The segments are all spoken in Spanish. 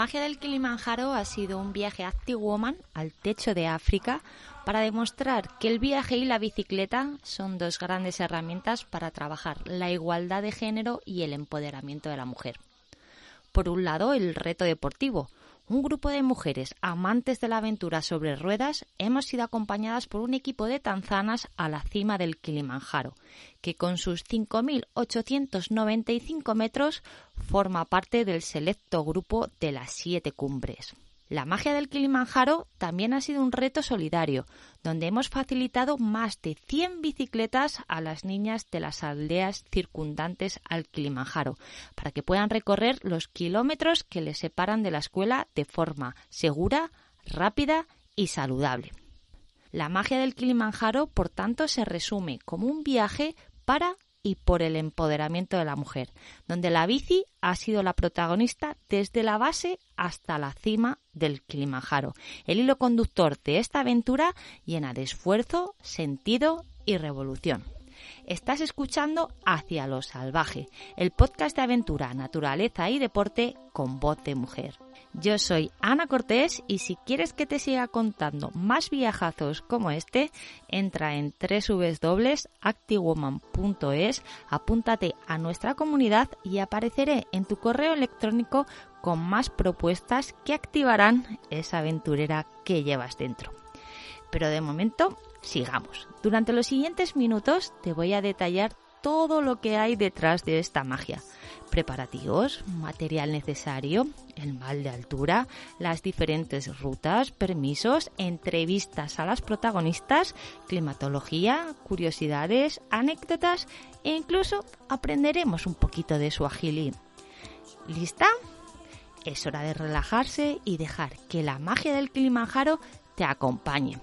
La magia del Kilimanjaro ha sido un viaje Woman al techo de África para demostrar que el viaje y la bicicleta son dos grandes herramientas para trabajar la igualdad de género y el empoderamiento de la mujer. Por un lado, el reto deportivo, un grupo de mujeres amantes de la aventura sobre ruedas hemos sido acompañadas por un equipo de tanzanas a la cima del Kilimanjaro, que con sus 5.895 metros forma parte del selecto grupo de las siete cumbres. La magia del Kilimanjaro también ha sido un reto solidario, donde hemos facilitado más de 100 bicicletas a las niñas de las aldeas circundantes al Kilimanjaro, para que puedan recorrer los kilómetros que les separan de la escuela de forma segura, rápida y saludable. La magia del Kilimanjaro, por tanto, se resume como un viaje para y por el empoderamiento de la mujer, donde la bici ha sido la protagonista desde la base hasta la cima del Kilimanjaro. El hilo conductor de esta aventura llena de esfuerzo, sentido y revolución. Estás escuchando Hacia lo Salvaje, el podcast de aventura, naturaleza y deporte con voz de mujer. Yo soy Ana Cortés y si quieres que te siga contando más viajazos como este, entra en www.actiwoman.es, apúntate a nuestra comunidad y apareceré en tu correo electrónico con más propuestas que activarán esa aventurera que llevas dentro. Pero de momento, sigamos. Durante los siguientes minutos te voy a detallar todo lo que hay detrás de esta magia preparativos, material necesario, el mal de altura, las diferentes rutas, permisos, entrevistas a las protagonistas, climatología, curiosidades, anécdotas e incluso aprenderemos un poquito de su agilí. ¿Lista? Es hora de relajarse y dejar que la magia del Kilimanjaro te acompañe.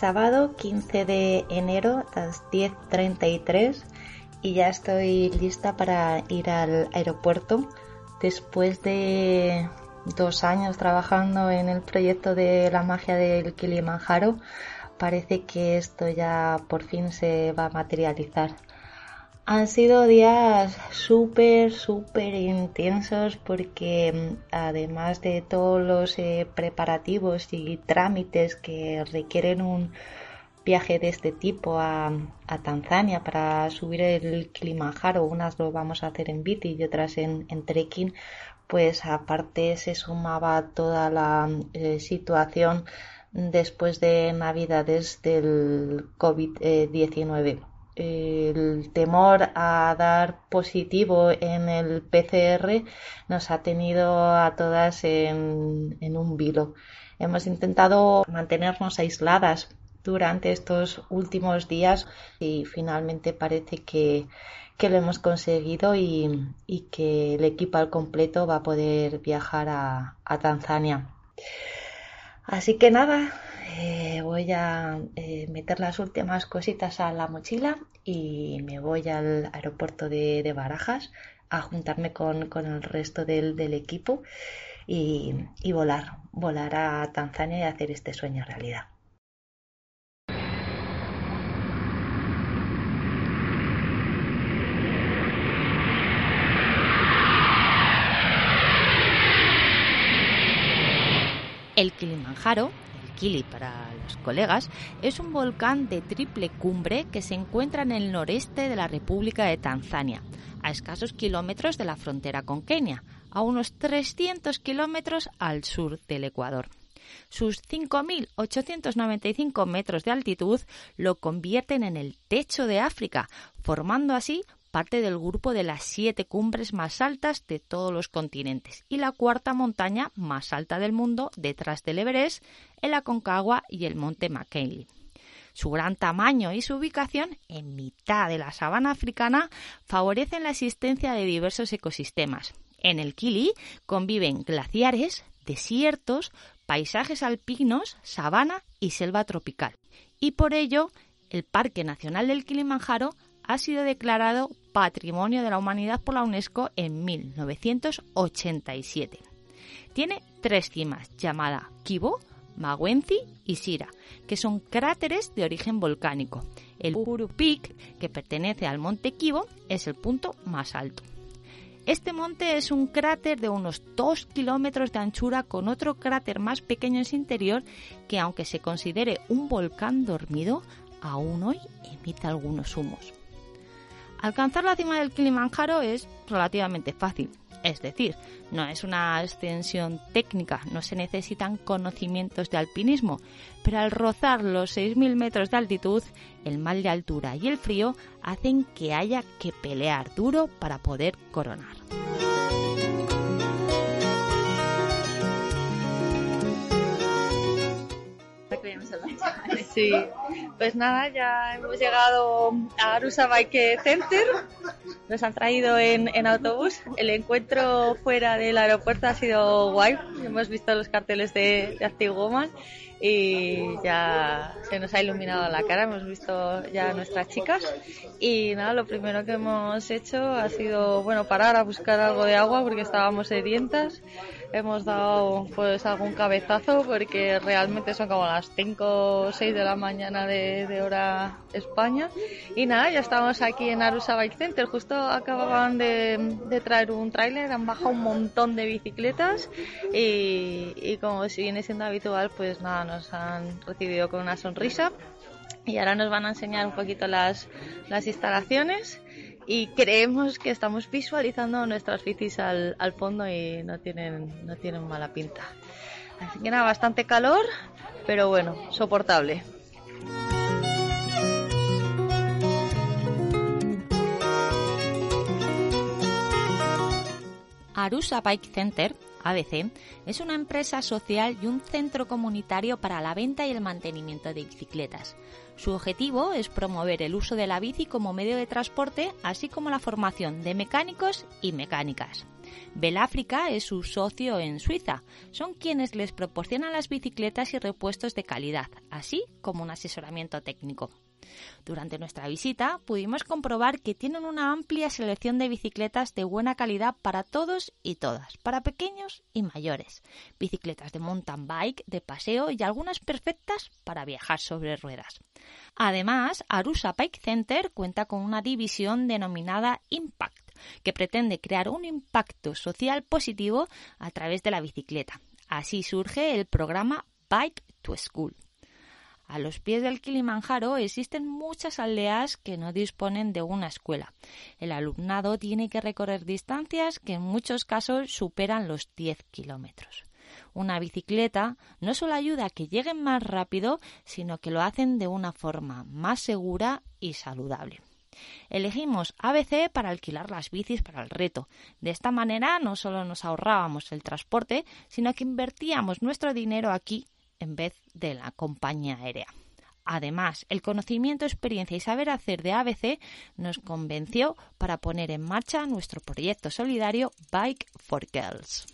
Sábado 15 de enero a las 10.33 y ya estoy lista para ir al aeropuerto después de dos años trabajando en el proyecto de la magia del Kilimanjaro parece que esto ya por fin se va a materializar. Han sido días súper, súper intensos porque mm, además de todos los eh, preparativos y trámites que requieren un viaje de este tipo a, Tanzania para subir el Kilimanjaro, unas lo vamos a hacer en bici y otras en, trekking, pues aparte se sumaba toda la eh, situación después de Navidades del COVID-19 el temor a dar positivo en el PCR nos ha tenido a todas en, un vilo. Hemos intentado mantenernos aisladas durante estos últimos días y finalmente parece que, lo hemos conseguido y, que el equipo al completo va a poder viajar a, Tanzania. Así que nada, eh, voy a eh, meter las últimas cositas a la mochila y me voy al aeropuerto de, Barajas a juntarme con, el resto del, equipo y, y volar, volar a Tanzania y hacer este sueño realidad. El Kilimanjaro Kili para colegas, es un volcán de triple cumbre que se encuentra en el noreste de la República de Tanzania, a escasos kilómetros de la frontera con Kenia, a unos 300 kilómetros al sur del Ecuador. Sus 5.895 metros de altitud lo convierten en el techo de África, formando así parte del grupo de las siete cumbres más altas de todos los continentes y la cuarta montaña más alta del mundo detrás del Everest, el Aconcagua y el monte McKinley. Su gran tamaño y su ubicación en mitad de la sabana africana favorecen la existencia de diversos ecosistemas. En el Kili conviven glaciares, desiertos, paisajes alpinos, sabana y selva tropical. Y por ello, el Parque Nacional del Kilimanjaro ha sido declarado Patrimonio de la Humanidad por la UNESCO en 1987. Tiene tres cimas, llamada Kibo, Maguenzi y Sira, que son cráteres de origen volcánico. El Uru Peak, que pertenece al monte Kibo, es el punto más alto. Este monte es un cráter de unos 2 kilómetros de anchura con otro cráter más pequeño en su interior que aunque se considere un volcán dormido, aún hoy emite algunos humos. Alcanzar la cima del Kilimanjaro es relativamente fácil, es decir, no es una ascensión técnica, no se necesitan conocimientos de alpinismo, pero al rozar los 6.000 metros de altitud, el mal de altura y el frío hacen que haya que pelear duro para poder coronar. Sí, pues nada, ya hemos llegado a Arusa Bike Center. Nos han traído en, autobús. El encuentro fuera del aeropuerto ha sido guay. Hemos visto los carteles de, de Active Woman y ya se nos ha iluminado la cara, hemos visto ya a nuestras chicas y nada, lo primero que hemos hecho ha sido, bueno, parar a buscar algo de agua porque estábamos sedientas hemos dado pues algún cabezazo porque realmente son como las 5 o 6 de la mañana de, hora España. Y nada, ya estamos aquí en Arusa Bike Center, justo acababan de, traer un tráiler, han bajado un montón de bicicletas y, y como si viene siendo habitual pues nada, nos han recibido con una sonrisa. Y ahora nos van a enseñar un poquito las, las instalaciones y creemos que estamos visualizando nuestras bicis al, fondo y no tienen, no tienen mala pinta. Así que nada, bastante calor, pero bueno, soportable. Arusa Bike Center, ABC, es una empresa social y un centro comunitario para la venta y el mantenimiento de bicicletas. Su objetivo es promover el uso de la bici como medio de transporte, así como la formación de mecánicos y mecánicas. Beláfrica es su socio en Suiza. Son quienes les proporcionan las bicicletas y repuestos de calidad, así como un asesoramiento técnico. Durante nuestra visita pudimos comprobar que tienen una amplia selección de bicicletas de buena calidad para todos y todas, para pequeños y mayores. Bicicletas de mountain bike, de paseo y algunas perfectas para viajar sobre ruedas. Además, Arusa Bike Center cuenta con una división denominada Impact, que pretende crear un impacto social positivo a través de la bicicleta. Así surge el programa Bike to School. A los pies del Kilimanjaro existen muchas aldeas que no disponen de una escuela. El alumnado tiene que recorrer distancias que en muchos casos superan los 10 kilómetros. Una bicicleta no solo ayuda a que lleguen más rápido, sino que lo hacen de una forma más segura y saludable. Elegimos ABC para alquilar las bicis para el reto. De esta manera no solo nos ahorrábamos el transporte, sino que invertíamos nuestro dinero aquí en vez de la compañía aérea. Además, el conocimiento, experiencia y saber hacer de ABC nos convenció para poner en marcha nuestro proyecto solidario Bike for Girls.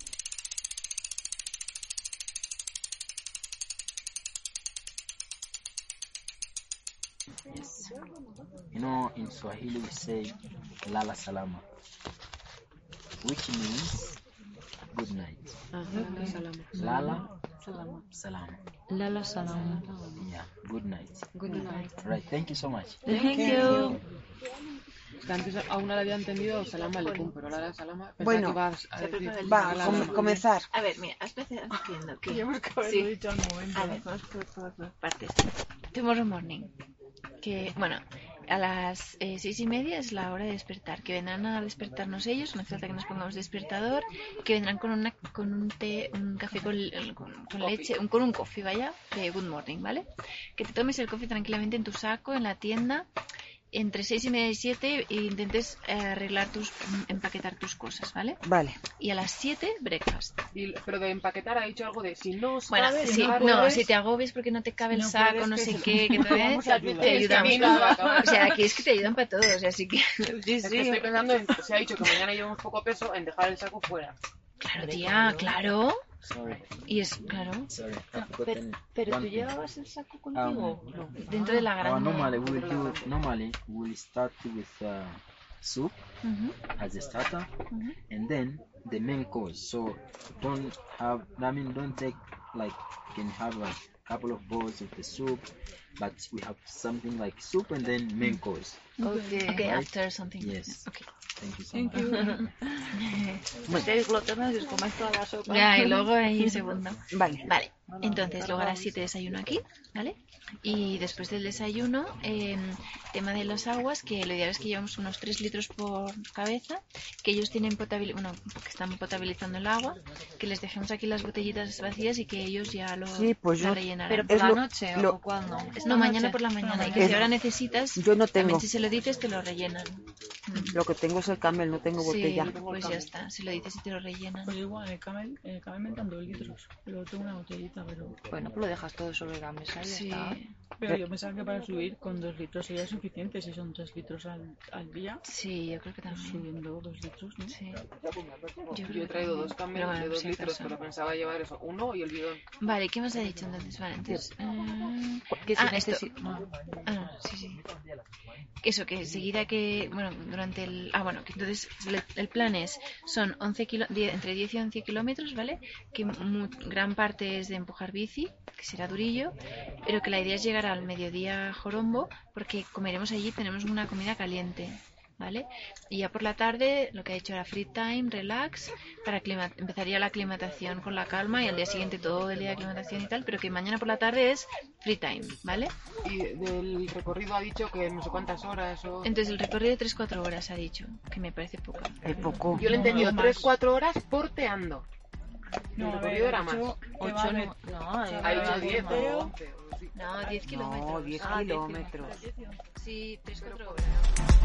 Yes. You know, in Swahili we say Lala Salama, which means good night. Lala Salama. Salama. Lala Salama. Yeah, good night. Good night. Right, thank you so much. Thank, you. Antes aún no la había entendido Salama Aleikum, pero Lala Salama bueno, va a com comenzar. A ver, mira, especial entiendo que... hemos sí. dicho al momento. A ver, vamos por, por, por partes. Tomorrow morning. Que, bueno, a las eh, seis y media es la hora de despertar, que vendrán a despertarnos ellos, no hace falta que nos pongamos despertador, que vendrán con una con un té, un café con, con, leche, un, con un coffee, vaya, de good morning, ¿vale? Que te tomes el coffee tranquilamente en tu saco, en la tienda, entre 6 y media y 7 e intentes eh, arreglar tus, empaquetar tus cosas, ¿ale? Vale. Y a las 7, breakfast. Y, pero de empaquetar ha dicho algo de si no Bueno, sabes, si, no, no, si te agobies porque no te cabe el saco, no sé qué, que te, te ayudan. o sea, aquí es que te ayudan para todos, así que... Sí, sí. estoy pensando, en, se ha dicho que mañana llevamos poco peso, en dejar el saco fuera. Claro, tía, claro. Sorry. Y es, claro. Sorry, pero, pero tú llevabas el saco contigo. Um, no, dentro de la. Uh, normally we will do. Normally we will start with uh, soup as a starter, and then the main course. So don't have. I mean, don't take like can have a couple of bowls of the soup, but we have something like soup and then main course. Okay, Okay. after something. Yes. Okay. Thank you so Thank much. you. Os coméis toda la sopa. Ya, y luego ahí un segundo. Vale. Vale, entonces luego a las 7 desayuno aquí, ¿vale? Y después del desayuno, eh, tema de las aguas, que lo ideal es que llevamos unos 3 litros por cabeza, que ellos tienen potabilizando, bueno, que están potabilizando el agua, que les dejemos aquí las botellitas vacías y que ellos ya lo Sí, pues yo- rellenarán. Pero por Es la lo- noche lo- o no, mañana por la mañana. Y que Es- si ahora necesitas, Yo no también tengo. si se lo dices, te lo rellenan. Lo que tengo es el camel, no tengo Sí, botella. pues ya está. Si lo dices y te lo rellenan. Pues igual, el camel, el camel me dan dos litros. Pero tengo una botellita, pero. Bueno, pues lo dejas todo sobre la mesa y ya Sí. está. Pero yo pensaba que para subir con dos litros sería suficiente. Si son tres litros al, al día, Sí, yo creo que pues también. subiendo dos litros, ¿no? Sí. Yo, creo he traído dos Pero bueno, de dos si litros, acaso. pero pensaba llevar eso, uno y el bidón. Vale, ¿qué más ha dicho entonces? Vale, entonces... eh, Ah, esto. no. Ah, no, sí, sí. Eso, que enseguida que, bueno, durante el... Ah, bueno, que entonces el, plan es, son 11 kilo, entre 10 y 11 kilómetros, ¿vale? Que gran parte es de empujar bici, que será durillo, pero que la idea es llegar al mediodía a Jorombo, porque comeremos allí, tenemos una comida caliente, ¿vale? Y ya por la tarde, lo que ha dicho era free time, relax, para empezaría la aclimatación con la calma y al día siguiente todo el día de aclimatación y tal, pero que mañana por la tarde es free time, ¿vale? Y del recorrido ha dicho que no sé cuántas horas o... Entonces el recorrido de 3-4 horas ha dicho, que me parece poco. Es poco. Yo le he entendido No, 3-4 horas porteando. No, el recorrido era ha más. dicho que Ocho va a no, haber- no, Ha dicho va 10 más. o 11 o sí. No, 10 No, kilómetros. 10 Ah, 10 kilómetros. Sí, 3-4 horas.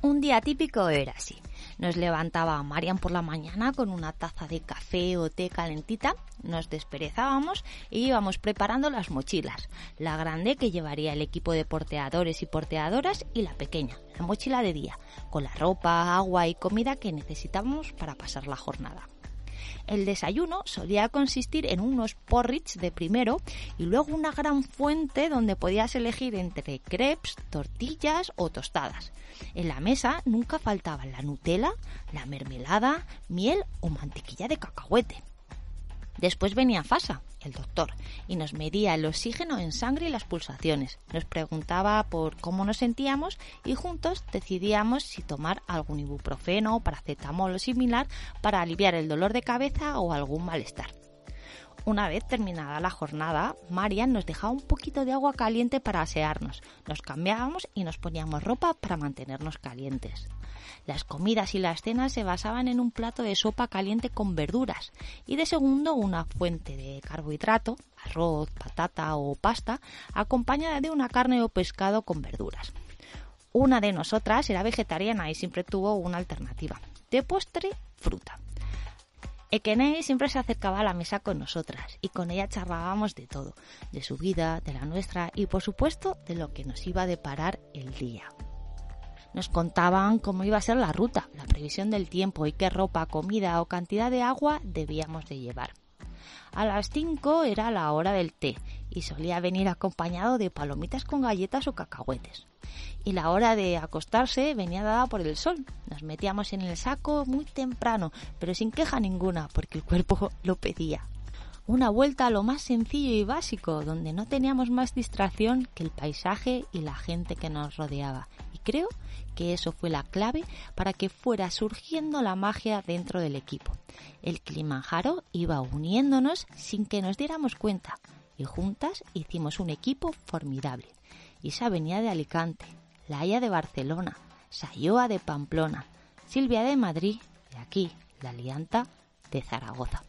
Un día típico era así. Nos levantaba Marian por la mañana con una taza de café o té calentita, nos desperezábamos y íbamos preparando las mochilas. La grande que llevaría el equipo de porteadores y porteadoras y la pequeña, la mochila de día, con la ropa, agua y comida que necesitábamos para pasar la jornada. El desayuno solía consistir en unos porridge de primero y luego una gran fuente donde podías elegir entre crepes, tortillas o tostadas. En la mesa nunca faltaban la Nutella, la mermelada, miel o mantequilla de cacahuete. Después venía Fasa, el doctor, y nos medía el oxígeno en sangre y las pulsaciones. Nos preguntaba por cómo nos sentíamos y juntos decidíamos si tomar algún ibuprofeno, paracetamol o similar para aliviar el dolor de cabeza o algún malestar. Una vez terminada la jornada, Marian nos dejaba un poquito de agua caliente para asearnos. Nos cambiábamos y nos poníamos ropa para mantenernos calientes. Las comidas y las cenas se basaban en un plato de sopa caliente con verduras y de segundo una fuente de carbohidrato, arroz, patata o pasta, acompañada de una carne o pescado con verduras. Una de nosotras era vegetariana y siempre tuvo una alternativa. De postre, fruta. Ekenei siempre se acercaba a la mesa con nosotras y con ella charlábamos de todo, de su vida, de la nuestra y por supuesto de lo que nos iba a deparar el día. Nos contaban cómo iba a ser la ruta, la previsión del tiempo y qué ropa, comida o cantidad de agua debíamos de llevar. A las 5 era la hora del té y solía venir acompañado de palomitas con galletas o cacahuetes. Y la hora de acostarse venía dada por el sol. Nos metíamos en el saco muy temprano, pero sin queja ninguna, porque el cuerpo lo pedía. Una vuelta a lo más sencillo y básico, donde no teníamos más distracción que el paisaje y la gente que nos rodeaba. Y creo que eso fue la clave para que fuera surgiendo la magia dentro del equipo. El Kilimanjaro iba uniéndonos sin que nos diéramos cuenta y juntas hicimos un equipo formidable. Isa venía de Alicante, Laia de Barcelona, Sayoa de Pamplona, Silvia de Madrid y aquí, la Lianta de Zaragoza.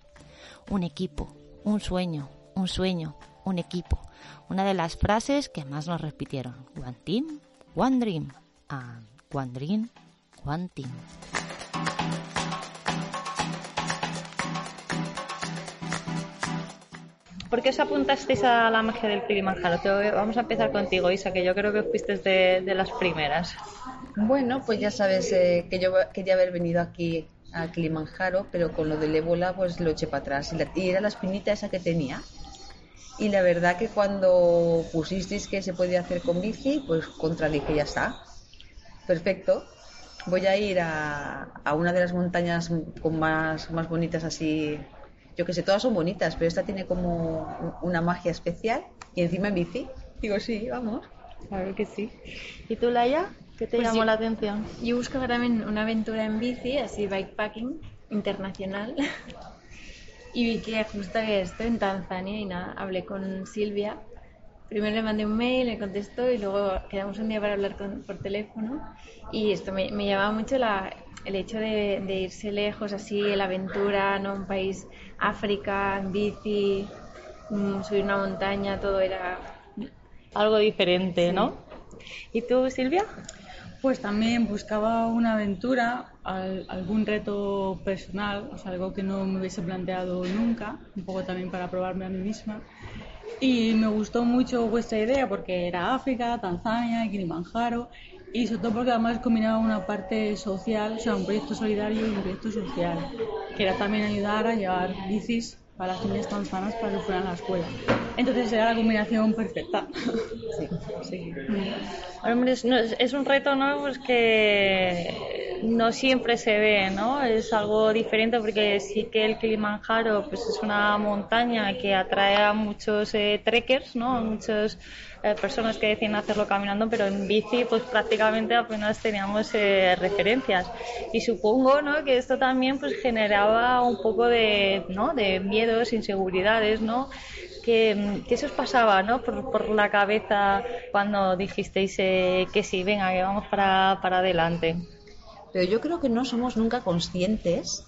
Un equipo, un sueño, un sueño, un equipo. Una de las frases que más nos repitieron. One team, one dream. And one team. ¿Por qué os apuntasteis a la magia del Kilimanjaro? Te- vamos a empezar contigo, Isa, que yo creo que fuiste de, de las primeras. Bueno, pues ya sabes eh, que yo quería haber venido aquí a Kilimanjaro, pero con lo del ébola pues lo eché para atrás. Y, la- y era la espinita esa que tenía. Y la verdad que cuando pusisteis que se podía hacer con bici, pues contradije, ya está. Perfecto. voy a ir a, a una de las montañas con más, más bonitas así. Yo que sé, todas son bonitas, pero esta tiene como una magia especial y encima en bici. Digo, sí, vamos. Claro que sí. ¿Y tú, Laia? ¿Qué te Pues llamó yo- la atención? Yo buscaba también una aventura en bici, así bikepacking internacional. y vi que justo había esto en Tanzania y nada, hablé con Silvia. Primero le mandé un mail, me contestó y luego quedamos un día para hablar con- por teléfono. Y esto me, me llamaba mucho la- el hecho de, de irse lejos, así, la aventura, ¿no? Un país, África, en bici, mm, subir una montaña, todo era Algo diferente, ¿no? ¿Y tú, Silvia? Pues también buscaba una aventura, al- algún reto personal, o sea, algo que no me hubiese planteado nunca, un poco también para probarme a mí misma. Y me gustó mucho vuestra idea porque era África, Tanzania, Kilimanjaro y sobre todo porque además combinaba una parte social, o sea, un proyecto solidario y un proyecto social, que era también ayudar a llevar bicis para las niñas tanzanas para que fueran a la escuela. Entonces era la combinación perfecta. Sí. Hombre, es, no, es- es un reto, ¿no? Pues que no siempre se ve, ¿no? Es algo diferente porque sí que el Kilimanjaro pues es una montaña que atrae a muchos eh, trekkers, ¿no? A muchas eh, personas que deciden hacerlo caminando, pero en bici pues prácticamente apenas teníamos eh, referencias. Y supongo, ¿no? Que esto también pues generaba un poco de, ¿no? De miedos, inseguridades, ¿no? que, que eso os pasaba ¿no? por, por la cabeza cuando dijisteis eh, que sí, venga, que vamos para, para adelante. Pero yo creo que no somos nunca conscientes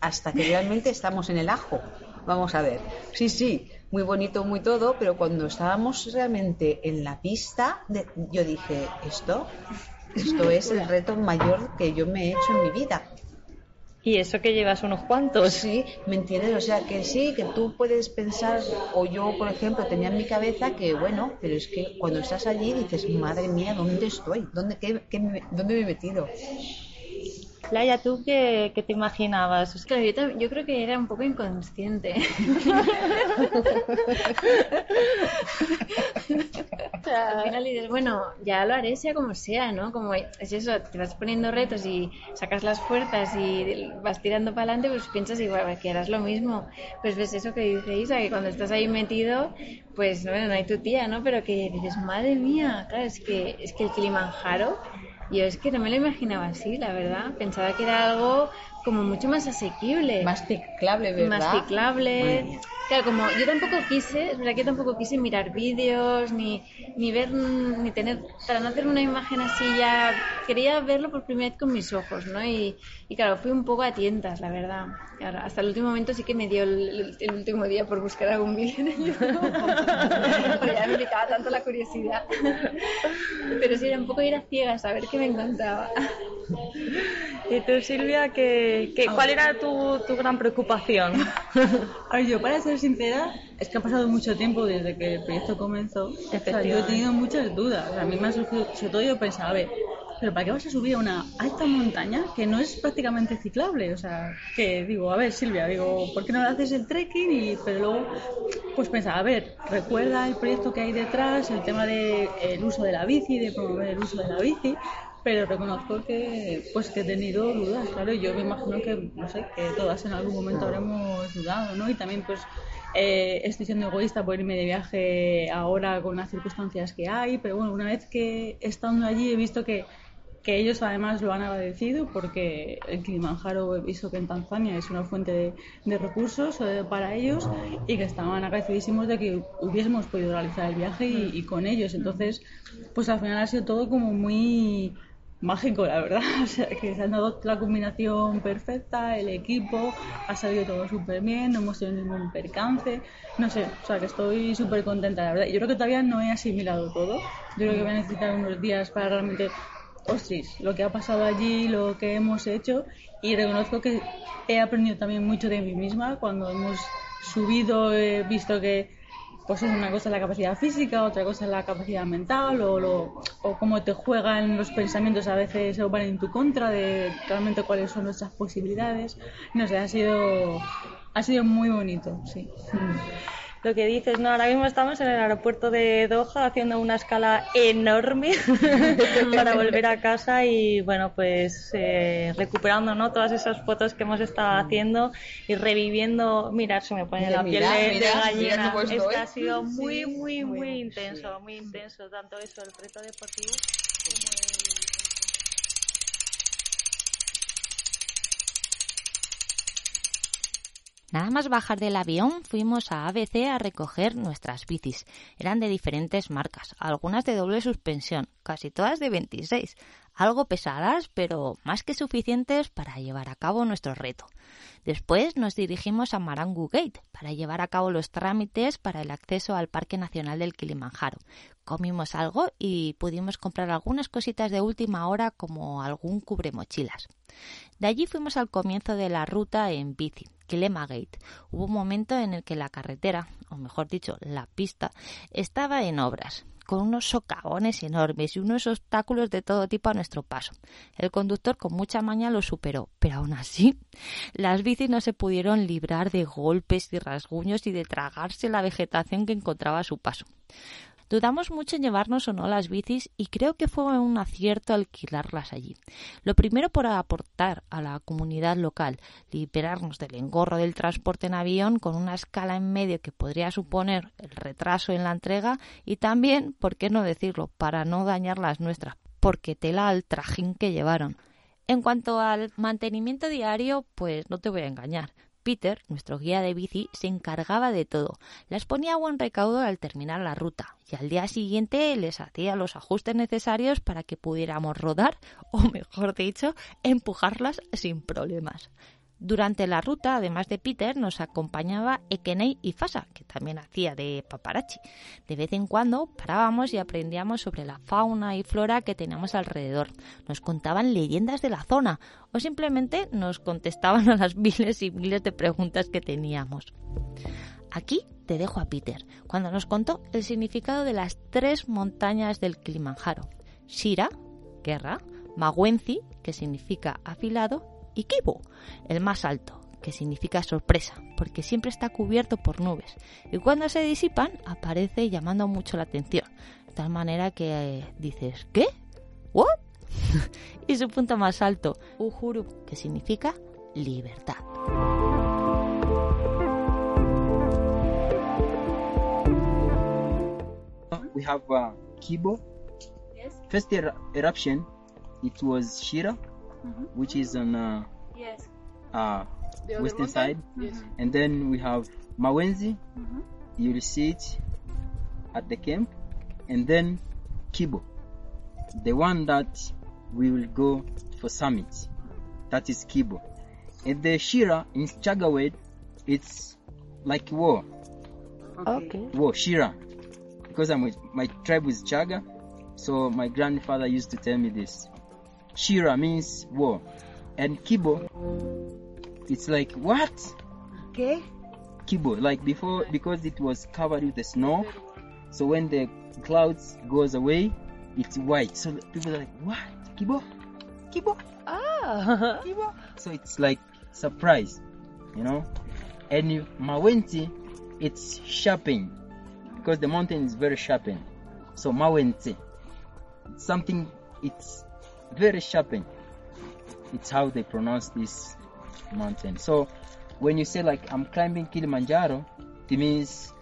hasta que realmente estamos en el ajo. Vamos a ver. Sí, sí, muy bonito, muy todo, pero cuando estábamos realmente en la pista, de- yo dije, esto, esto es el reto mayor que yo me he hecho en mi vida. Y eso que llevas unos cuantos. Sí, ¿me entiendes? O sea, que sí, que tú puedes pensar, o yo, por ejemplo, tenía en mi cabeza que, bueno, pero es que cuando estás allí dices, madre mía, ¿dónde estoy? ¿Dónde, qué, qué ¿Dónde me he metido? Laia, ¿tú qué, qué te imaginabas? O sea, Claro, yo creo que era un poco inconsciente. Al final dices, bueno, ya lo haré sea como sea, ¿no? Como es eso, te vas poniendo retos y sacas las fuerzas y vas tirando para adelante, pues piensas igual que harás lo mismo. Pues ves eso que dice Isa, que cuando estás ahí metido, pues bueno, no hay tu tía, ¿no? Pero que dices, madre mía, claro, es que, es que el Kilimanjaro, yo es que no me lo imaginaba así, la verdad. Pensaba que era algo como mucho más asequible Más ciclable, ¿verdad? más ciclable. Claro, como yo tampoco quise, es verdad que yo tampoco quise mirar vídeos, ni, ni ver, ni tener, para no hacer una imagen así ya, quería verlo por primera vez con mis ojos, ¿no? Y, y claro, fui un poco a tientas, la verdad. Claro, hasta el último momento sí que me dio el, el- último día por buscar algún vídeo en el YouTube. Porque ya me picaba tanto la curiosidad. Pero sí, era un poco ir a ciegas a ver qué me encontraba. ¿Y tú, Silvia, qué, qué- cuál era tu, tu gran preocupación? A ver, yo para ser sincera, es que ha pasado mucho tiempo desde que el proyecto comenzó. O sea, yo he tenido muchas dudas. O sea, a mí me ha surgido, sobre todo yo pensaba, a ver, pero ¿para qué vas a subir a una alta montaña que no es prácticamente ciclable? O sea, que digo, a ver, Silvia, digo, ¿por qué no haces el trekking? Y, pero luego, pues pensaba, a ver, recuerda el proyecto que hay detrás, el tema del uso de la bici, de promover el uso de la bici. Pero reconozco que pues que he tenido dudas, claro, yo me imagino que, no sé, que todas en algún momento habremos dudado, ¿no? Y también pues eh, estoy siendo egoísta por irme de viaje ahora con las circunstancias que hay, pero bueno, una vez que estando allí he visto que, que ellos además lo han agradecido porque el Kilimanjaro he visto que en Tanzania es una fuente de, de recursos eh, para ellos y que estaban agradecidísimos de que hubiésemos podido realizar el viaje y, y con ellos. Entonces, pues al final ha sido todo como muy mágico, la verdad. O sea, que se han dado la combinación perfecta, el equipo, ha salido todo súper bien, no hemos tenido ningún percance. No sé, o sea, que estoy súper contenta, la verdad. Yo creo que todavía no he asimilado todo. Yo creo que voy a necesitar unos días para realmente, ostras, lo que ha pasado allí, lo que hemos hecho. Y reconozco que he aprendido también mucho de mí misma cuando hemos subido, he visto que pues es una cosa la capacidad física, otra cosa la capacidad mental o, lo, o cómo te juegan los pensamientos a veces o van en tu contra de realmente cuáles son nuestras posibilidades. No sé, ha sido, ha sido muy bonito, sí. Lo que dices, ¿no? Ahora mismo estamos en el aeropuerto de Doha haciendo una escala enorme para volver a casa y, bueno, pues eh, recuperando, ¿no? Todas esas fotos que hemos estado haciendo y reviviendo. Mirar, se me pone la piel de, de gallina. mira cómo es que estoy. ha sido Sí, muy, muy, muy, muy, intenso, muy intenso. Tanto eso, el reto deportivo Nada más bajar del avión fuimos a ABC a recoger nuestras bicis. Eran de diferentes marcas, algunas de doble suspensión, casi todas de 26. Algo pesadas, pero más que suficientes para llevar a cabo nuestro reto. Después nos dirigimos a Marangu Gate para llevar a cabo los trámites para el acceso al Parque Nacional del Kilimanjaro. Comimos algo y pudimos comprar algunas cositas de última hora como algún cubremochilas. De allí fuimos al comienzo de la ruta en bici, Gate. Hubo un momento en el que la carretera, o mejor dicho, la pista, estaba en obras con unos socavones enormes y unos obstáculos de todo tipo a nuestro paso. El conductor con mucha maña lo superó, pero aún así las bicis no se pudieron librar de golpes y rasguños y de tragarse la vegetación que encontraba a su paso. Dudamos mucho en llevarnos o no las bicis y creo que fue un acierto alquilarlas allí. Lo primero por aportar a la comunidad local, liberarnos del engorro del transporte en avión con una escala en medio que podría suponer el retraso en la entrega y también, por qué no decirlo, para no dañar las nuestras, porque tela al trajín que llevaron. En cuanto al mantenimiento diario, pues no te voy a engañar. Peter, nuestro guía de bici, se encargaba de todo. Las ponía a buen recaudo al terminar la ruta y al día siguiente les hacía los ajustes necesarios para que pudiéramos rodar, o mejor dicho, empujarlas sin problemas. Durante la ruta, además de Peter, nos acompañaba Ekenei y Fasa, que también hacía de paparazzi. De vez en cuando parábamos y aprendíamos sobre la fauna y flora que teníamos alrededor. Nos contaban leyendas de la zona o simplemente nos contestaban a las miles y miles de preguntas que teníamos. Aquí te dejo a Peter, cuando nos contó el significado de las tres montañas del Kilimanjaro. Shira, guerra, Mawenzi, que significa afilado, y Kibo, el más alto, que significa sorpresa, porque siempre está cubierto por nubes, y cuando se disipan aparece llamando mucho la atención, de tal manera que eh, dices, ¿qué? ¿What? y su punto más alto, Uhuru, que significa libertad. We have uh, Kibo. Yes. First er- eruption, it was Shira, which is on uh, Yes. uh, The western mountain? side, Yes. and then we have Mawenzi. You'll see it at the camp, and then Kibo, the one that we will go for summit. That is Kibo, and the Shira in Chagawed, it's like war. Okay. War Shira, because I'm with, my tribe is Chaga, so my grandfather used to tell me this. Shira means war, and Kibo, it's like what? Okay. Kibo, like before, because it was covered with the snow. So when the clouds goes away, it's white. So people are like, what? Kibo? Kibo? Ah. Kibo? So it's like surprise, you know. And Mawenti, it's sharpened because the mountain is very sharpened. So Mawenti, something. It's very sharpened. It's how they pronounce this mountain. So when you say like I'm climbing Kilimanjaro, it means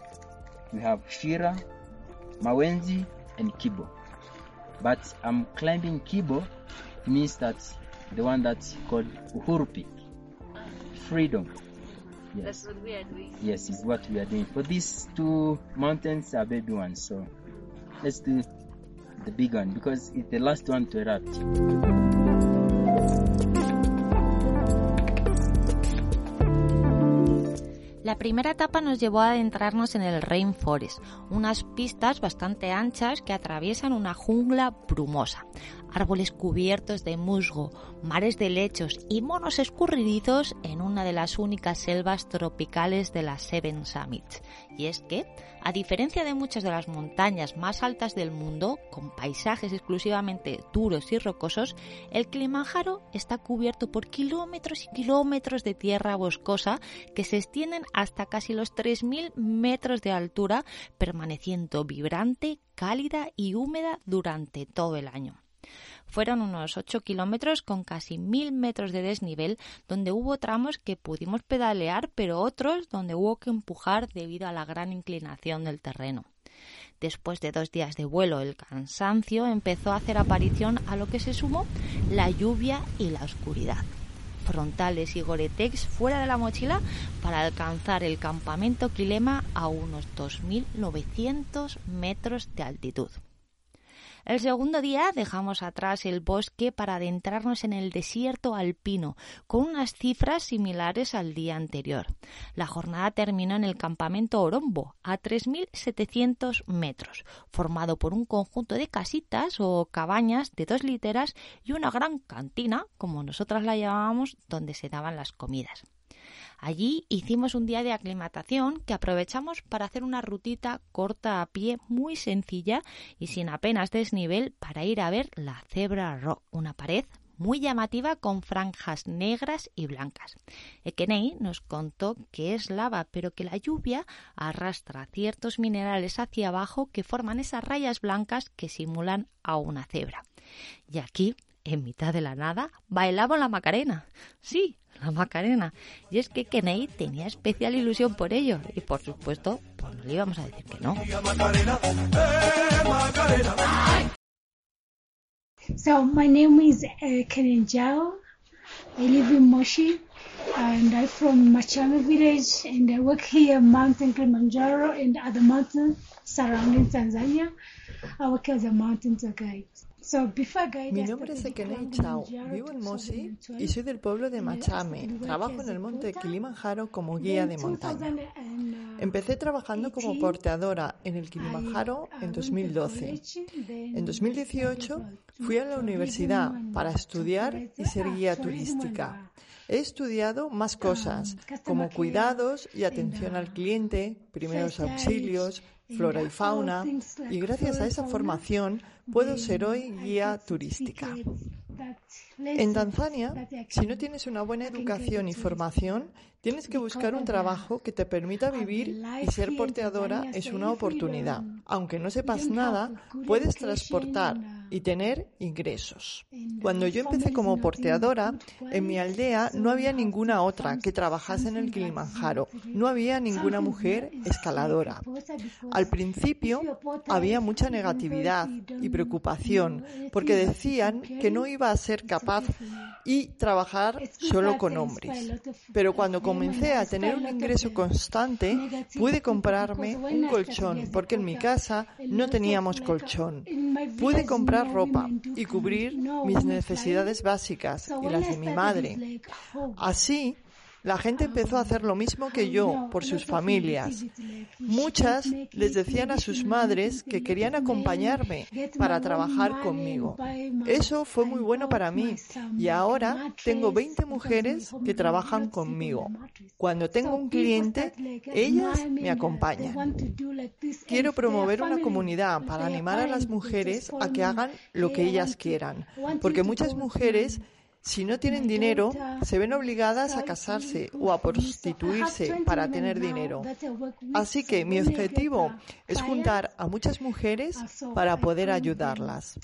we have Shira, Mawenzi, and Kibo. But I'm climbing Kibo means that the one that's called Uhuru Peak, freedom. Yes, That's what we are doing. yes, is what we are doing. For these two mountains are baby ones, so let's do the big one because it's the last one to erupt. La primera etapa nos llevó a adentrarnos en el Rainforest, unas pistas bastante anchas que atraviesan una jungla brumosa. Árboles cubiertos de musgo, mares de lechos y monos escurridizos en una de las únicas selvas tropicales de las Seven Summits. Y es que, a diferencia de muchas de las montañas más altas del mundo, con paisajes exclusivamente duros y rocosos, el Kilimanjaro está cubierto por kilómetros y kilómetros de tierra boscosa que se extienden hasta casi los 3.000 metros de altura, permaneciendo vibrante, cálida y húmeda durante todo el año. Fueron unos 8 kilómetros con casi 1000 metros de desnivel, donde hubo tramos que pudimos pedalear, pero otros donde hubo que empujar debido a la gran inclinación del terreno. Después de dos días de vuelo, el cansancio empezó a hacer aparición a lo que se sumó la lluvia y la oscuridad. Frontales y goretex fuera de la mochila para alcanzar el campamento Kilema a unos 2.900 metros de altitud. El segundo día dejamos atrás el bosque para adentrarnos en el desierto alpino, con unas cifras similares al día anterior. La jornada terminó en el campamento Orombo, a 3.700 metros, formado por un conjunto de casitas o cabañas de dos literas y una gran cantina, como nosotras la llamábamos, donde se daban las comidas. Allí hicimos un día de aclimatación que aprovechamos para hacer una rutita corta a pie muy sencilla y sin apenas desnivel para ir a ver la Zebra Rock, una pared muy llamativa con franjas negras y blancas. Ekenei nos contó que es lava, pero que la lluvia arrastra ciertos minerales hacia abajo que forman esas rayas blancas que simulan a una cebra. Y aquí, en mitad de la nada, bailaba la Macarena. Sí, la Macarena. Y es que Kenei tenía especial ilusión por ello. Y por supuesto, pues no le íbamos a decir que no. So my name is uh, Kenen Jao. I live in Moshi and I'm from Machame village and I work here Mountain Kilimanjaro and other mountains surrounding Tanzania. I work as a mountain guide. Mi nombre es climbing Chao, vivo en Mosi 2012. y soy del pueblo de Machame. Trabajo en el monte Kilimanjaro como guía de montaña. Empecé trabajando como porteadora en el Kilimanjaro en 2012. En 2018 fui a la universidad para estudiar y ser guía turística. He estudiado más cosas, como cuidados y atención al cliente, primeros auxilios, flora y fauna, y gracias a esa formación puedo ser hoy guía turística. En Tanzania, si no tienes una buena educación y formación, tienes que buscar un trabajo que te permita vivir y ser porteadora es una oportunidad. Aunque no sepas nada, puedes transportar y tener ingresos. Cuando yo empecé como porteadora, en mi aldea no había ninguna otra que trabajase en el Kilimanjaro. No había ninguna mujer escaladora. Al principio había mucha negatividad y preocupación porque decían que no iba a ser capaz y trabajar solo con hombres. Pero cuando comencé a tener un ingreso constante, pude comprarme un colchón porque en mi casa no teníamos colchón. Pude comprar ropa y cubrir mis necesidades básicas y las de mi madre. Así, la gente empezó a hacer lo mismo que yo por sus familias. Muchas les decían a sus madres que querían acompañarme para trabajar conmigo. Eso fue muy bueno para mí y ahora tengo 20 mujeres que trabajan conmigo. Cuando tengo un cliente, ellas me acompañan. Quiero promover una comunidad para animar a las mujeres a que hagan lo que ellas quieran, porque muchas mujeres si no tienen dinero, se ven obligadas a casarse o a prostituirse para tener dinero. Así que mi objetivo es juntar a muchas mujeres para poder ayudarlas.